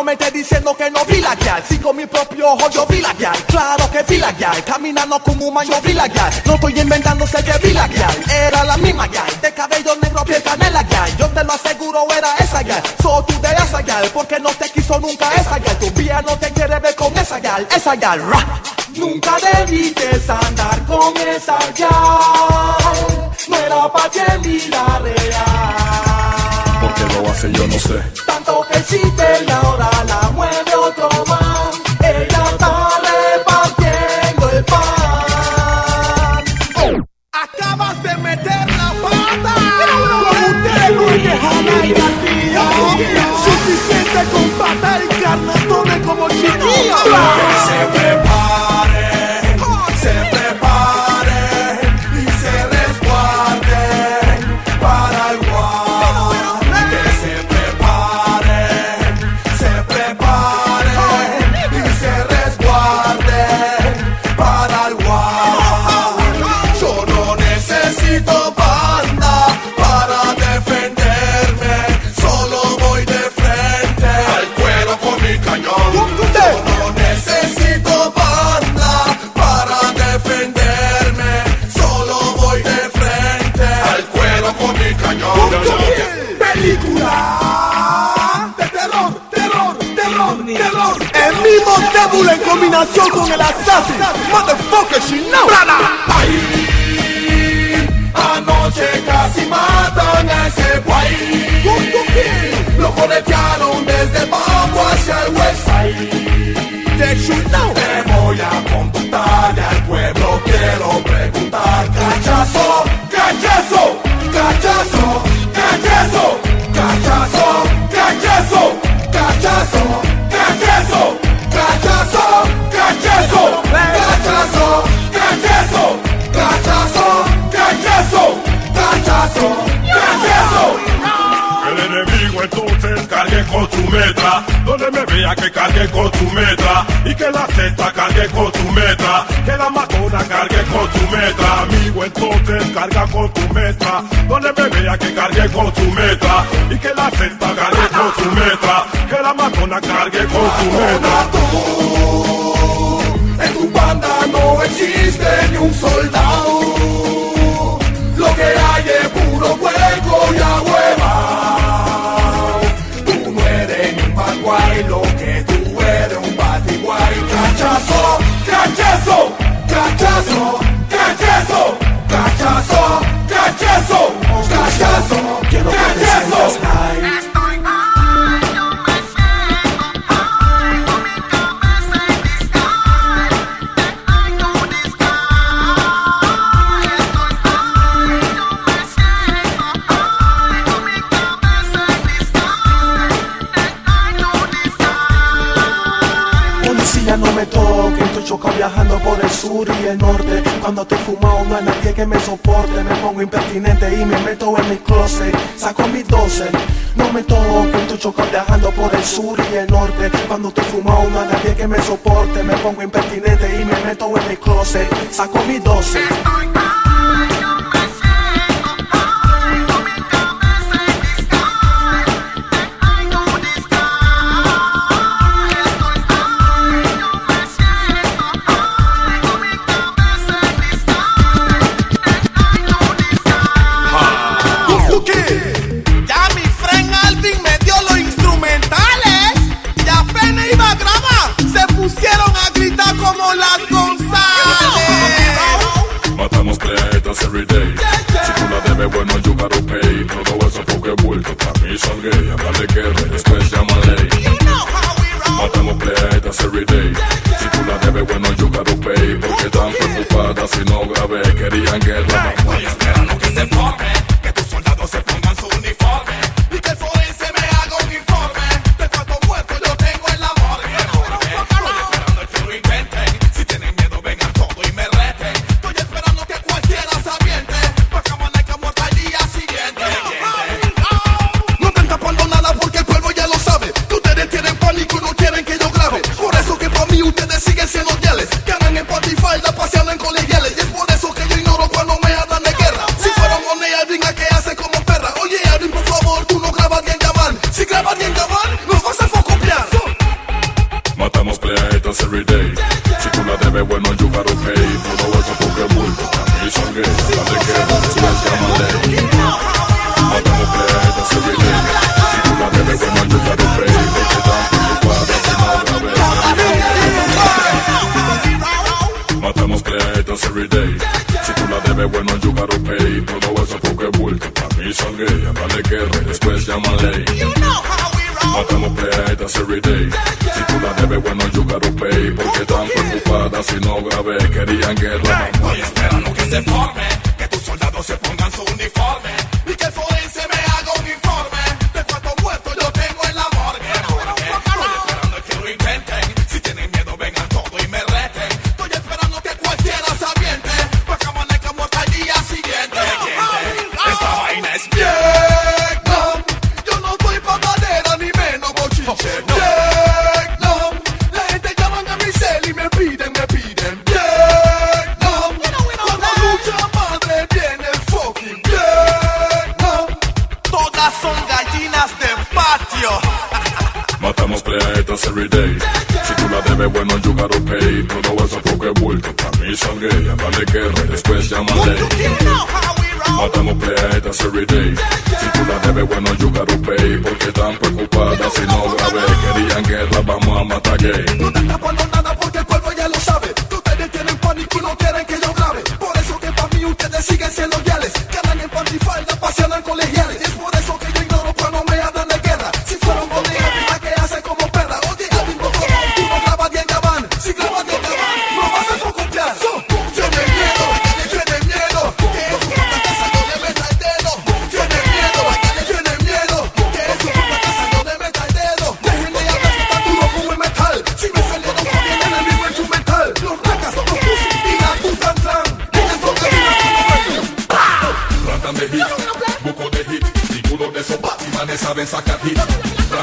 Speaker 3: No me estés diciendo que no vi la guial. Si con mi propio ojo yo vi la guial. Claro que vi la guial. Caminando como un man yo vi la guial. No estoy inventando, sé que vi la guial. Era la misma guial. De cabello negro, piel canela guial. Yo te lo aseguro, era esa guial. So tú de esa guial. Porque no te quiso nunca esa guial. Tu vía no te quiere ver con esa guial. Esa ra. Nunca debiste andar con esa guial. No era pa' ti en vida real.
Speaker 5: ¿Por qué lo hace? Yo no sé.
Speaker 3: Tanto que hiciste y ahora la mueve otro más. Ella está repartiendo el pan. Acabas de meter la pata. Con usted no hay que jalar y gatillo. Suficiente con pata y carnatones como chiquillo. En combinación con el Assassin. Motherfucker, she know.
Speaker 7: Ahí, anoche casi matan a ese guay. Lo corretearon
Speaker 14: Que cargue con su metra Y que la Z cargue con su metra Que la matona cargue con su metra Amigo entonces carga con tu metra Donde me vea que cargue con su metra Y que la Z cargue con su metra Que la matona cargue con su metra
Speaker 7: En tu banda no existe ni un soldado.
Speaker 3: cachaço, cachaço, cachaço, cachaço, cachaço. Cuando estoy fumado no hay nadie que me soporte. Me pongo impertinente y me meto en mi closet. Saco mis 12, no me toque, estoy chocado viajando por el sur y el norte. Cuando estoy fumado no hay nadie que me soporte. Me pongo impertinente y me meto en mi closet. Saco mis 12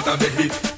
Speaker 7: Tratan de hit, buco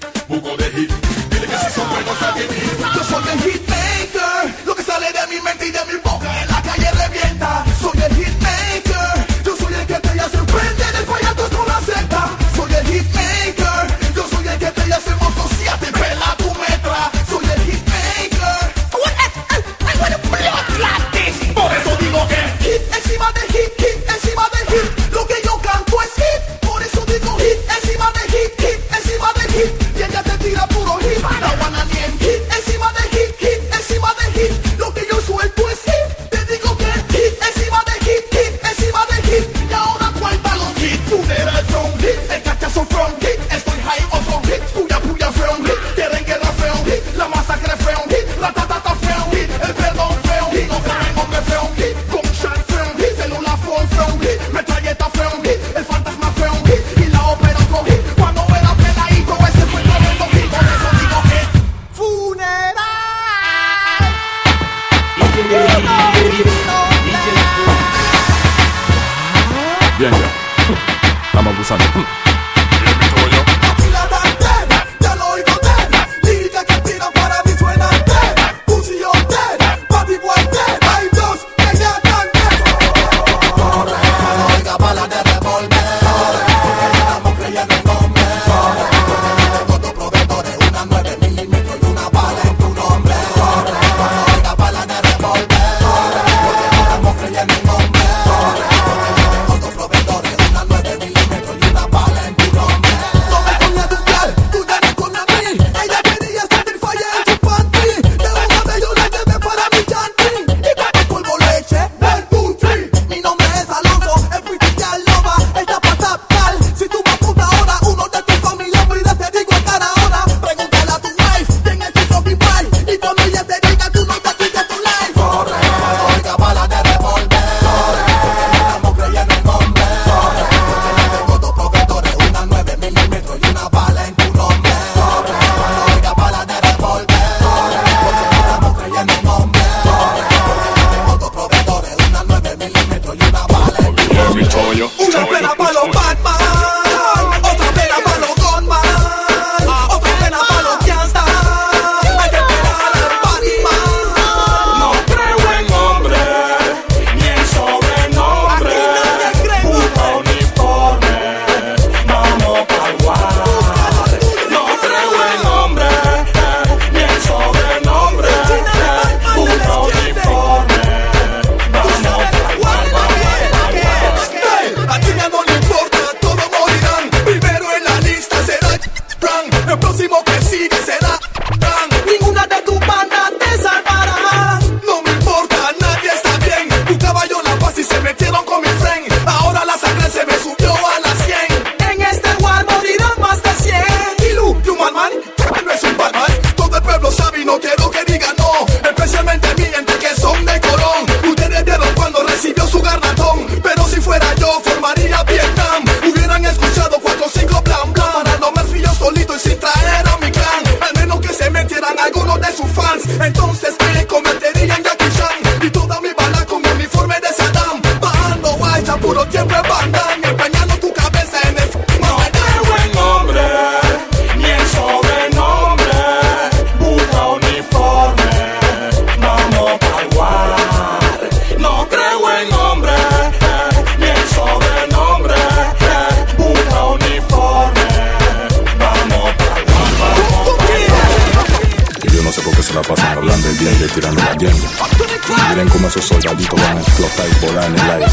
Speaker 7: Esos
Speaker 5: soldaditos van a explotar y volar en el aire.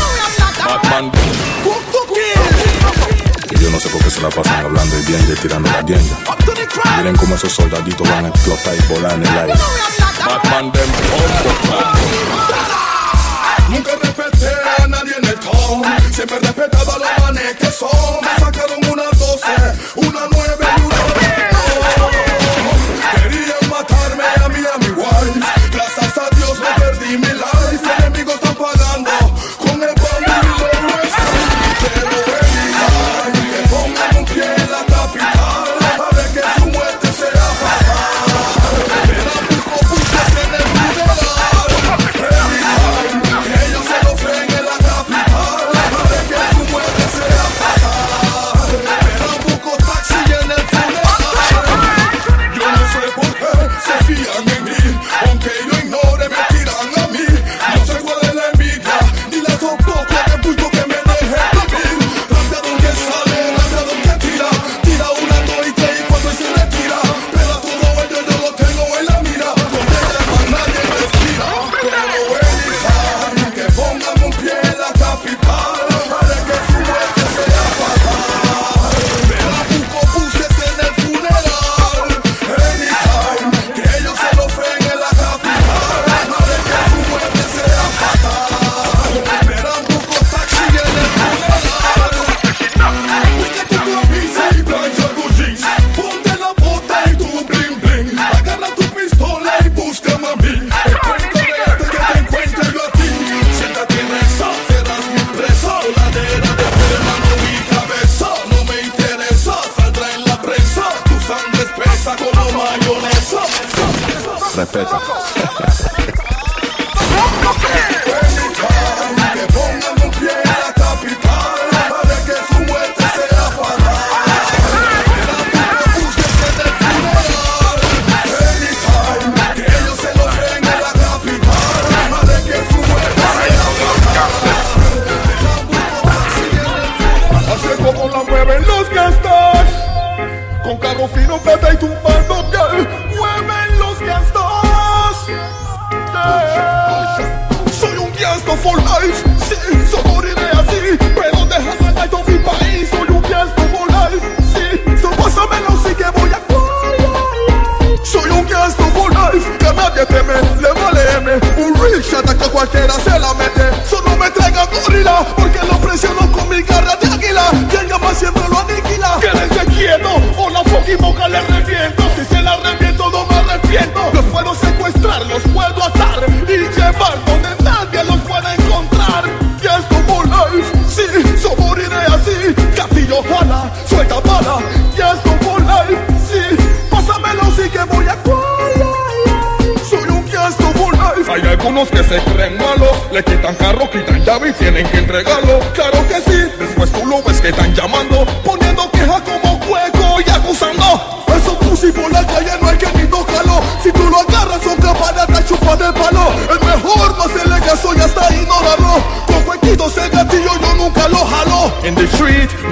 Speaker 5: Batman. Y yo no sé por qué se la pasan hablando y bien y tirando la tienda. Miren como esos soldaditos van a explotar y volar en el aire. Batman
Speaker 8: Nunca respeté a nadie en el tom. Siempre respetaba los manes que son. Me sacaron una 12, una 9 y una 10. Querían matarme a mí, a mi wife.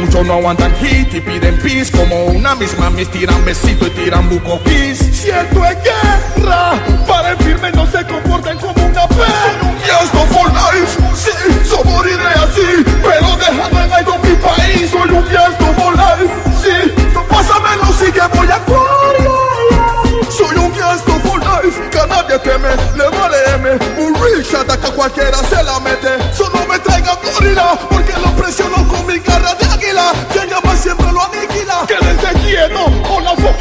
Speaker 15: muchos no aguantan hit y piden pis Como una misma mis tiran besito y tiran bucoquis
Speaker 8: Cierto es guerra, para el firme no se comportan como una perra. Y esto for life, sí, so moriré así Pero dejando en alto mi país, soy un guiesto for life, sí no Pásamelo, sí que voy a acuario Soy un guiesto for life, que a nadie teme, le vale M. Un rick ataca cualquiera se la mete. Solo me traiga gorila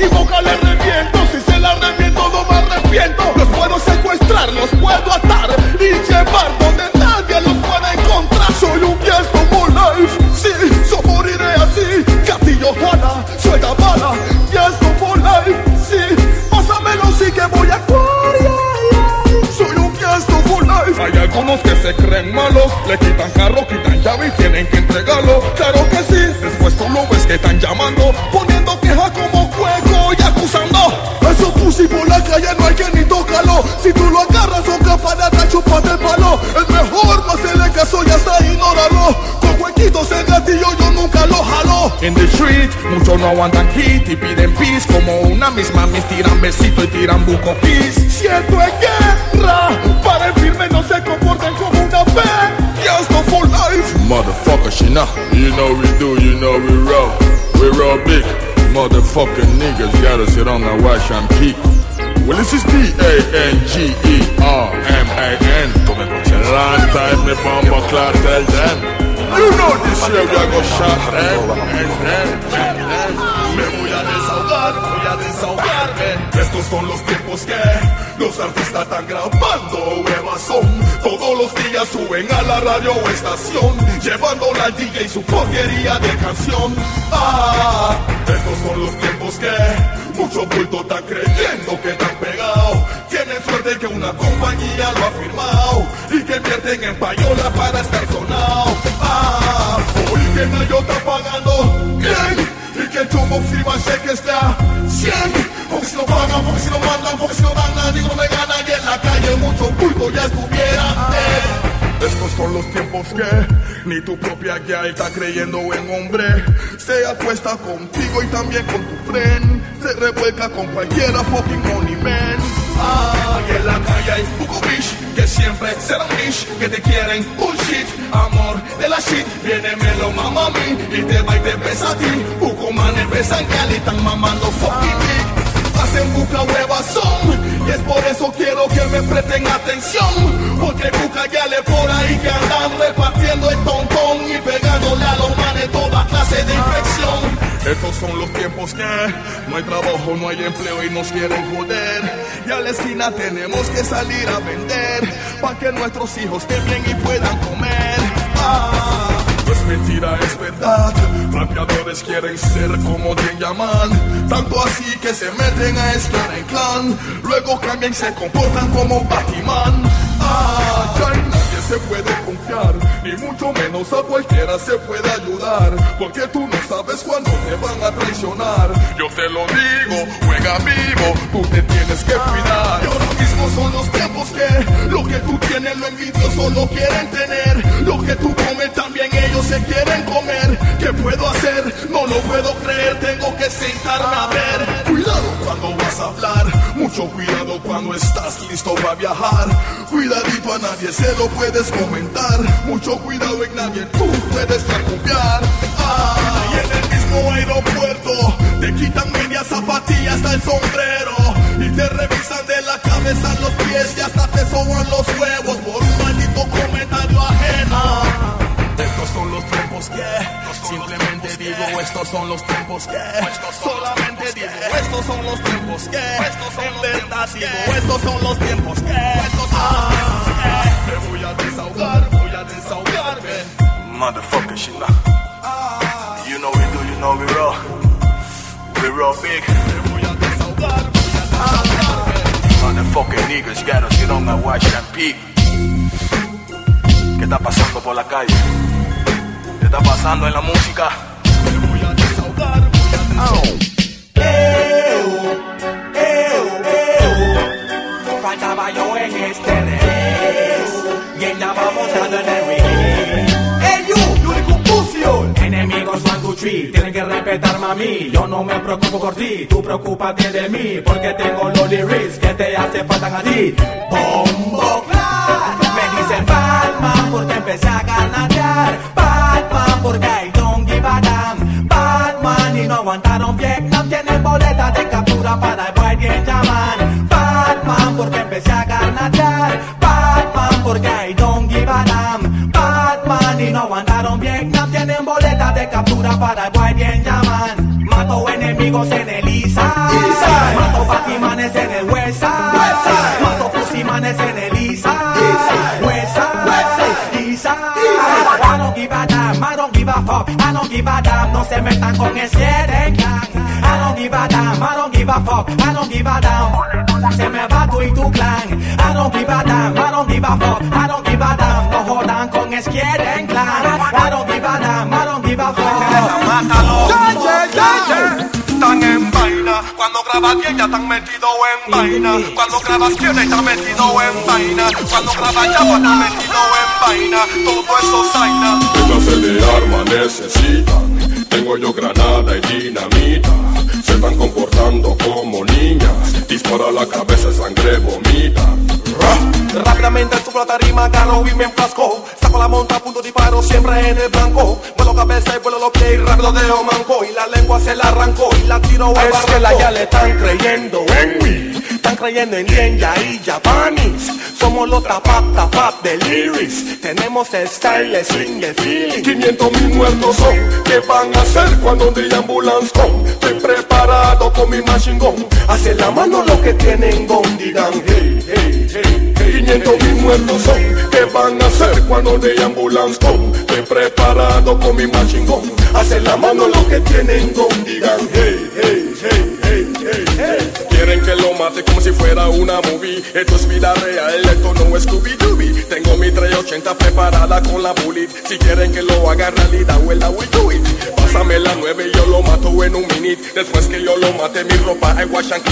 Speaker 15: y le reviento. Si se la reviento, no me arrepiento. Los puedo secuestrar, los puedo atar y llevar donde nadie los pueda encontrar.
Speaker 8: Soy un yes no more life, sí, yo moriré así. Castillo Juana, suelta bala, yes no more life, sí. Pásamelo, sí que voy a actuar. Soy un yes no more life. Hay algunos que se creen malos, le quitan carro, quitan llave y tienen que entregarlo. Claro que sí, después tú lo ves que están llamando, poniendo
Speaker 16: Pussy por la calle no hay que ni tocarlo Si tú lo agarras son capaces de chuparte el palo. Es mejor no hacerle caso y hasta ignóralo. Con huequitos el gatillo yo nunca lo jalo.
Speaker 8: In the street, muchos no aguantan hit y piden peace. Como una misma mis tiran besito y tiran buco peace.
Speaker 16: Siento en guerra Para el firme no se comporten como una fe.
Speaker 8: Yes, no for life.
Speaker 5: Motherfucker, she know. You know we do, you know we roll. We roll big. Motherfucking niggas gotta sit on and watch and peek. Well, this is D-A-N-G-E-R-M-A-N. Long time me bomba clock tell them. You know this year we are gonna shot them and them and them.
Speaker 8: Me voy a Estos son los tiempos que los artistas están grabando huevas son. Todos los días suben a la radio o estación, llevando la DJ y su porquería de canción. Ah, estos son los tiempos que mucho bulto está creyendo que están pegados. Tienen suerte que una compañía lo ha firmado y que invierten en payola para estar sonado. Ah, hoy que está pagando bien el chumbo firma cheque está. 100 Porque si no pagan, porque si no mandan, porque si no dan nadie no me gana Y en la calle mucho bulto ya estuviera. Eh. Estos son los tiempos que ni tu propia guía está creyendo en hombre. Se apuesta contigo y también con tu friend. Se revuelca con cualquiera fucking money man En la calle hay bitch que siempre serán bitch que te quieren bullshit amor de la shit viene melo mamá mí y te va y te besa a ti. Poco manes besan que están mamando fucking dick hacen buca huevas son y es por eso quiero que me presten atención. Porque buca ya le por ahí que andan repartiendo el tontón y pegándole a los manes toda clase de infección estos son los tiempos que no hay trabajo, no hay empleo y nos quieren joder. Y a la esquina tenemos que salir a vender para que nuestros hijos bien y puedan comer. Ah, no es mentira, es verdad. Rapeadores quieren ser como bien llaman. Tanto así que se meten a estar en clan. Luego cambian y se comportan como Batman. Ah, ya en nadie se puede confiar, ni mucho menos a cualquiera se puede ayudar. Porque tú no sabes cuándo te van a traicionar. Yo te lo digo, juega vivo, tú te tienes que cuidar. Y ahora mismo son los lo que tú tienes, lo envidioso lo quieren tener. Lo que tú comes también ellos se quieren comer. ¿Qué puedo hacer? No lo puedo creer, tengo que sentarme a ver. Cuidado cuando vas a hablar, mucho cuidado cuando estás listo para viajar. Cuidadito a nadie se lo puedes comentar. Mucho cuidado en nadie tú puedes confiar. Ah, y en el mismo aeropuerto te quitan media zapatilla hasta el sombrero. Te revisan de la cabeza a los pies y hasta te soban los huevos por un maldito comentario ajeno. Estos son los tiempos que simplemente digo, estos son los tiempos que solamente digo, estos son los tiempos que verdad digo, estos son los tiempos que ah, me voy a desahogar, voy a desahogarme.
Speaker 17: Motherfucker, shit. You know we do, you know we roll. We roll big.
Speaker 8: Me voy a desahogar.
Speaker 17: Motherfucking niggas gotta sit on and watch and peep. ¿Qué está pasando por la calle? ¿Qué está pasando en la música?
Speaker 8: Me voy a desahogar, voy a desahogar.
Speaker 3: Faltaba yo en este race Y andábamos dando en el Tienen que respetarme a mí Yo no me preocupo por ti Tú preocúpate de mí Porque tengo los lyrics Que te hace falta a ti. Bombo clap. Me dicen Batman Porque empecé a ganatear Batman porque I don't give a damn Batman y no aguantaron Vietnam. Tienen boleta de captura para el bien llaman. Batman porque empecé a ganatear captura para el boy bien llaman. Mato enemigos en el Isa Mato Batimanes en el Side. Mato Pusimanes en el Isa Side. Isa I don't give a damn, I don't give a fuck. I don't give a damn, no se metan con ese de clan I don't give a damn, I don't give a fuck. I don't give a damn. Se me va tú y tu clan. I don't give a damn, I don't give a fuck. I don't give a
Speaker 17: grabas bien ya están metido en vaina. Cuando grabas bien está metido en vaina. Cuando grabas ya está metido en vaina. Todo eso zaina.
Speaker 8: ¿Qué clase de arma necesitan? Tengo yo granada y dinamita. Se están comportando como niñas. Dispara la cabeza, sangre vomita.
Speaker 7: Rápidamente subo la tarima, agarro y me enfrasco. Saco la monta, punto disparo, siempre en el blanco. Vuelo cabeza y vuelo los pies y rápido deo manco. Y la lengua se la arrancó y la tiro al Es que la ya le están creyendo en mí Están creyendo en Lienya y Japanis Somos los tapat tapat de Tenemos el style, el swing, el feeling
Speaker 8: 500 mil muertos son. ¿Qué van a hacer cuando de ambulance con? Estoy preparado con mi machine gun.
Speaker 7: Hace la mano lo que tienen gon, digan hey, hey, hey, hey
Speaker 8: 500 mil muertos son. ¿Qué van a hacer cuando de ambulance con? Estoy preparado con mi machine gun.
Speaker 7: Hace la mano lo que tienen gon, digan hey, hey, hey, hey, hey, hey
Speaker 8: Quieren que lo mate como si fuera una movie. Esto es vida real, esto no es Scooby-Dooby. Tengo mi 380 preparada con la bullet. Si quieren que lo haga realidad, well, I do it. Pásame la 9 y yo lo mato en un minute. Después que yo lo mate, mi ropa I wash and.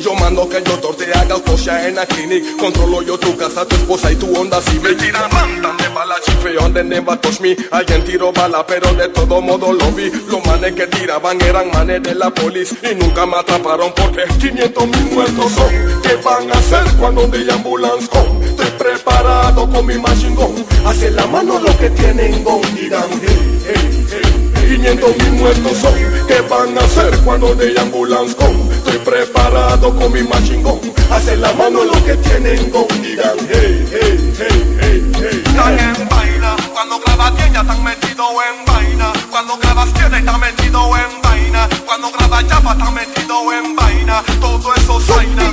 Speaker 8: Yo mando que el doctor te haga autopsia en la clinic. Controlo yo tu casa, tu esposa y tu onda civil. Tira mandan de bala, chifre on the never touch me. Alguien tiró bala, pero de todo modo lo vi. Los manes que tiraban eran manes de la polis. Y nunca me atraparon porque 500 mil muertos son. ¿Qué van a hacer cuando de ambulance con? Estoy preparado con mi machine gun.
Speaker 7: Hace la mano lo que tienen gon, digan hey, hey, hey
Speaker 8: 500 mil muertos son. ¿Qué van a hacer cuando de ambulance con? Estoy preparado con mi machine gun.
Speaker 7: Hace la mano lo que tienen gon, digan hey, hey, hey, hey, hey,
Speaker 17: Están en vaina. Cuando grabas bien ya están metido en vaina. Cuando grabas bien está metido en vaina. Cuando grabas ya va está metido en vaina. Todo eso zaina.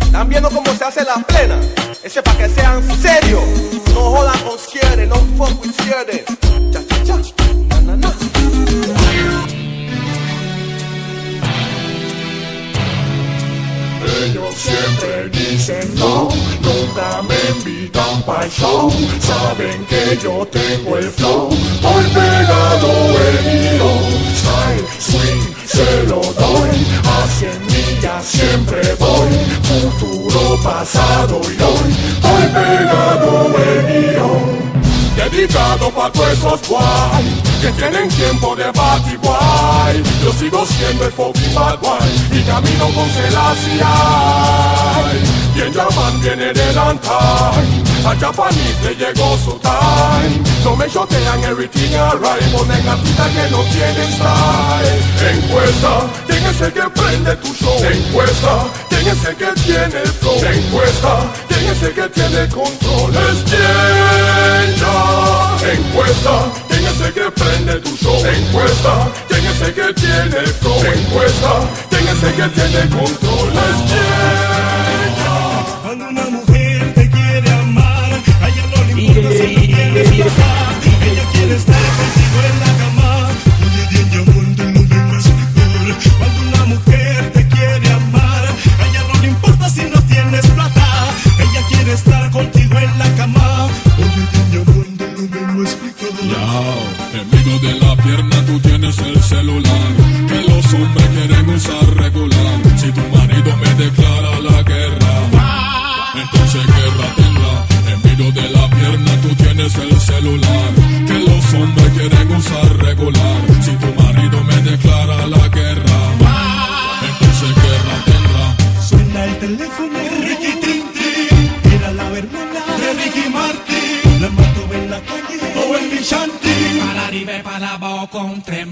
Speaker 7: ¿Están viendo cómo se hace la plena? Ese pa' que sean serios. No jodan con quiere, no fuck with quiere.
Speaker 8: Saben que yo tengo el flow, voy pegado en hilo. Style, swing, se lo doy. A cien millas siempre voy. Futuro, pasado y hoy, voy pegado en hilo. Dedicado pa' todos esos guay Que tienen tiempo de bati guay Yo sigo siendo el fucking bad guay Y camino con Selassie Bien llaman viene del A Japanese le llegó su time No me shotean everything alright Ponen gatita que no tienen style Encuesta, ¿quién es el que prende tu show? Encuesta, ¿quién es el que tiene el flow? Encuesta, ¿quién es el que tiene control? Es Encuesta, ¿quién es el que prende tu show? Encuesta, ¿quién es el que tiene el flow? Encuesta, ¿quién es el que tiene control? Es
Speaker 5: el celular que los hombres quieren usar regular. Si tu marido me declara
Speaker 15: para abajo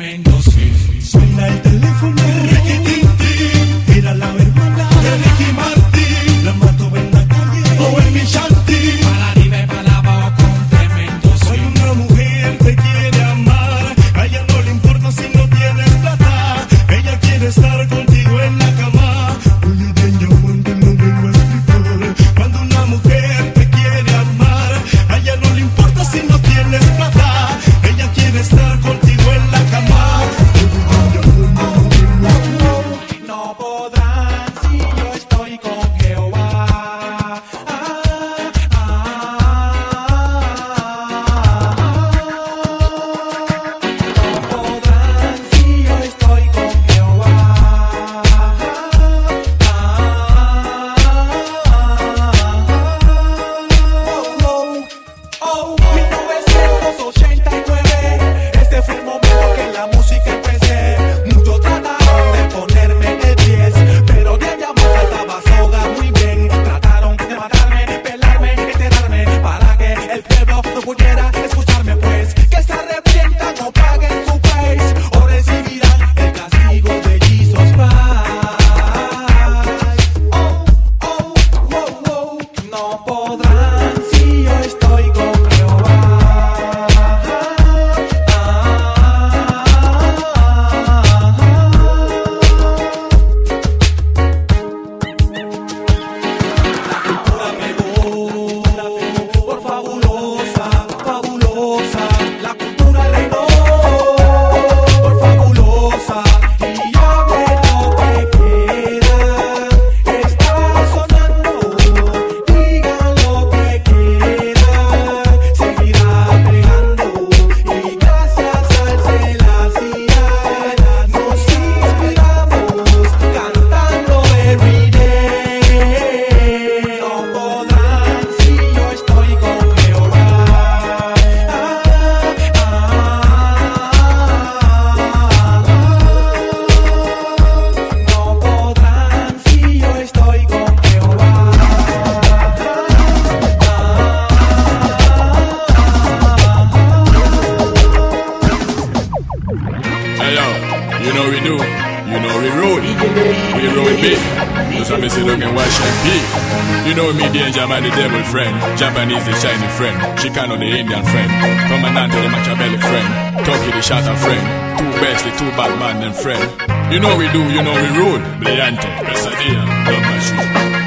Speaker 3: Japanese is Chinese friend, Chicano the Indian friend, Commandante the Machiavelli friend, Turkey the Shatter friend, two best, the two bad man and friend. You know we do, you know we rule, Bliante, Besadian, Love Machine.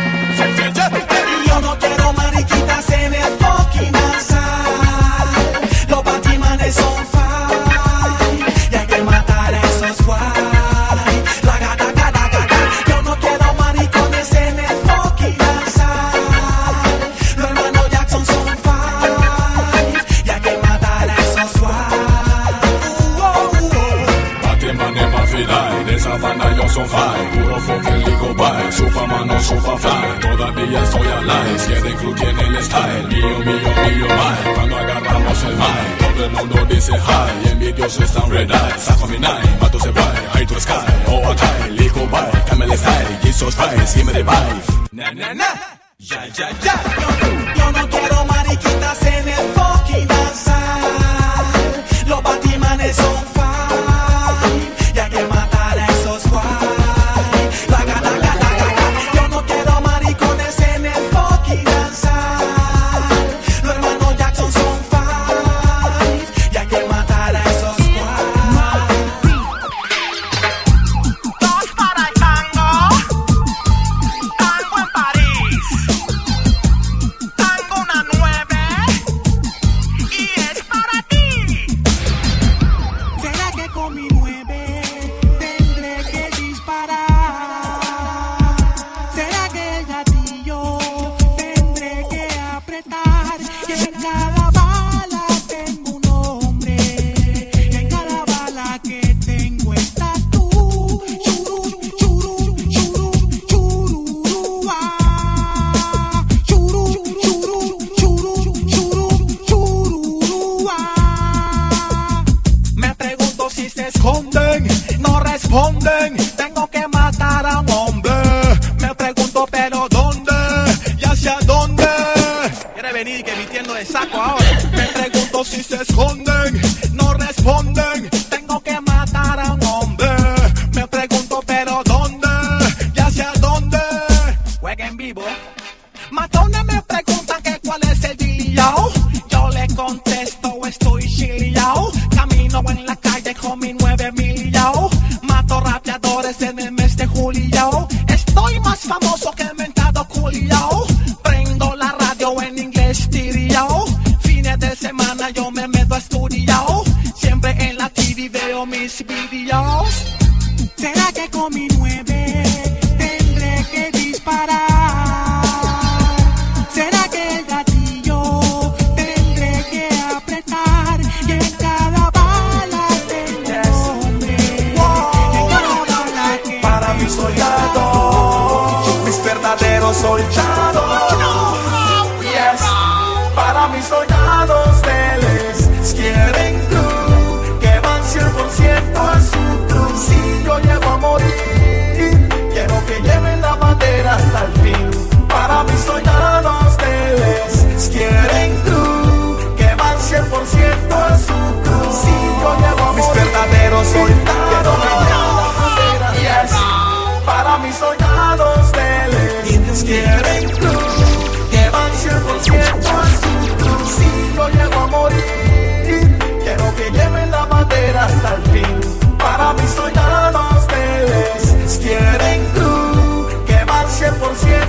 Speaker 7: yes. Para mis soldados del Indios quieren cruz Que 100% Si yo llego a morir Quiero que lleven la bandera hasta el fin. Para mis soldados quieren cruz Que van 100%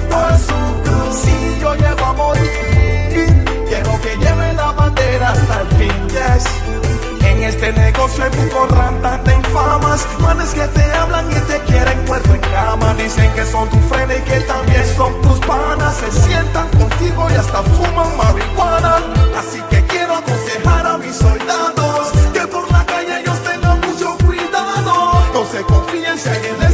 Speaker 7: de negocio y bucorranta te infamas. Manes que te hablan y te quieren cuerpo en cama. Dicen que son tu frena y que también son tus panas. Se sientan contigo y hasta fuman marihuana. Así que quiero aconsejar a mis soldados que por la calle ellos tengan mucho cuidado. No se confíen, si hay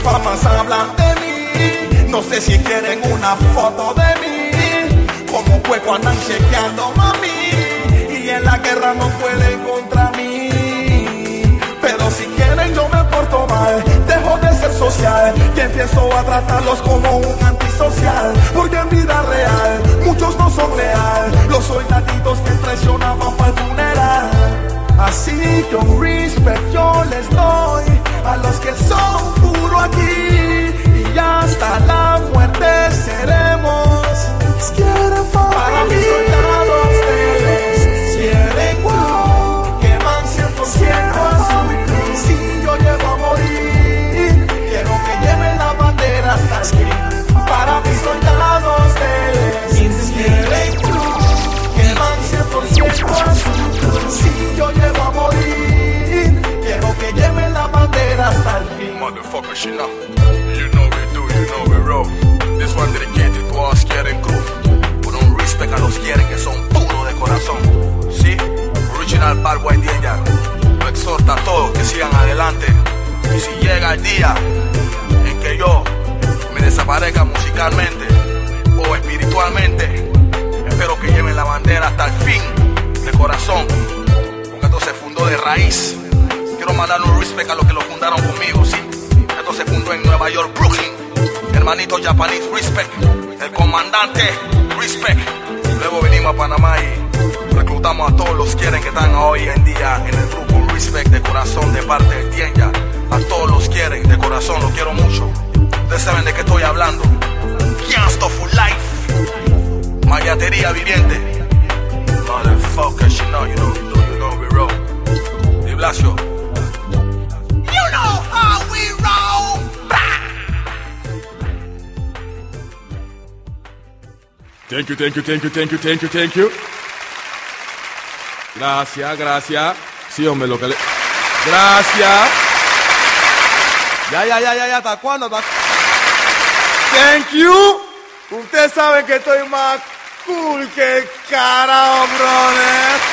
Speaker 7: famas hablan de mí. No sé si quieren una foto de mí. Como cueco andan chequeando mami. Y en la guerra no pueden contra mí. Pero si quieren yo me porto mal. Dejo de ser social. Y empiezo a tratarlos como un antisocial. Porque en vida real, muchos no son real. Los soldaditos que traicionaban para el funeral. Así que un respect yo les doy a los que son puros aquí y hasta la muerte seremos. Para mis soldados ustedes quieren wow, que van 100% azul. Si yo llego a morir, quiero que lleven la bandera hasta fin. Para mis soldados ustedes quieren wow, que van 100% azul. Si yo fin.
Speaker 17: Motherfucker, you know. You know we do, you know we roll. This one dedicated to us quieren crew. Por un respect a los quieren que son puros de corazón. Sí, original Bad Boy Danger. Lo exhorta a todos que sigan adelante. Y si llega el día en que yo me desaparezca musicalmente o espiritualmente, espero que lleven la bandera hasta el fin de corazón. Porque esto se fundó de raíz. Quiero mandar un respect a los que lo fundaron conmigo, sí. Se fundó en Nueva York, Brooklyn. Hermanito Japanese, respect. El comandante, respect. Luego venimos a Panamá y reclutamos a todos los quieren que están hoy en día en el grupo Respect de corazón de parte del Tienya. A todos los quieren de corazón, los quiero mucho. Ustedes saben de qué estoy hablando. Gangsta for life. Mayatería viviente. Motherfuckers, you know, you know, you know, you know we roll. Di Blasio.
Speaker 18: Thank you, thank you, thank you, thank you, thank you, thank you. Gracias, gracias. Sí, hombre, lo que. Gracias.
Speaker 9: Ya, ya, ya, ya, ya, ¿hasta cuándo? ¿Hasta- Thank you. Ustedes saben que estoy más cool que el brother.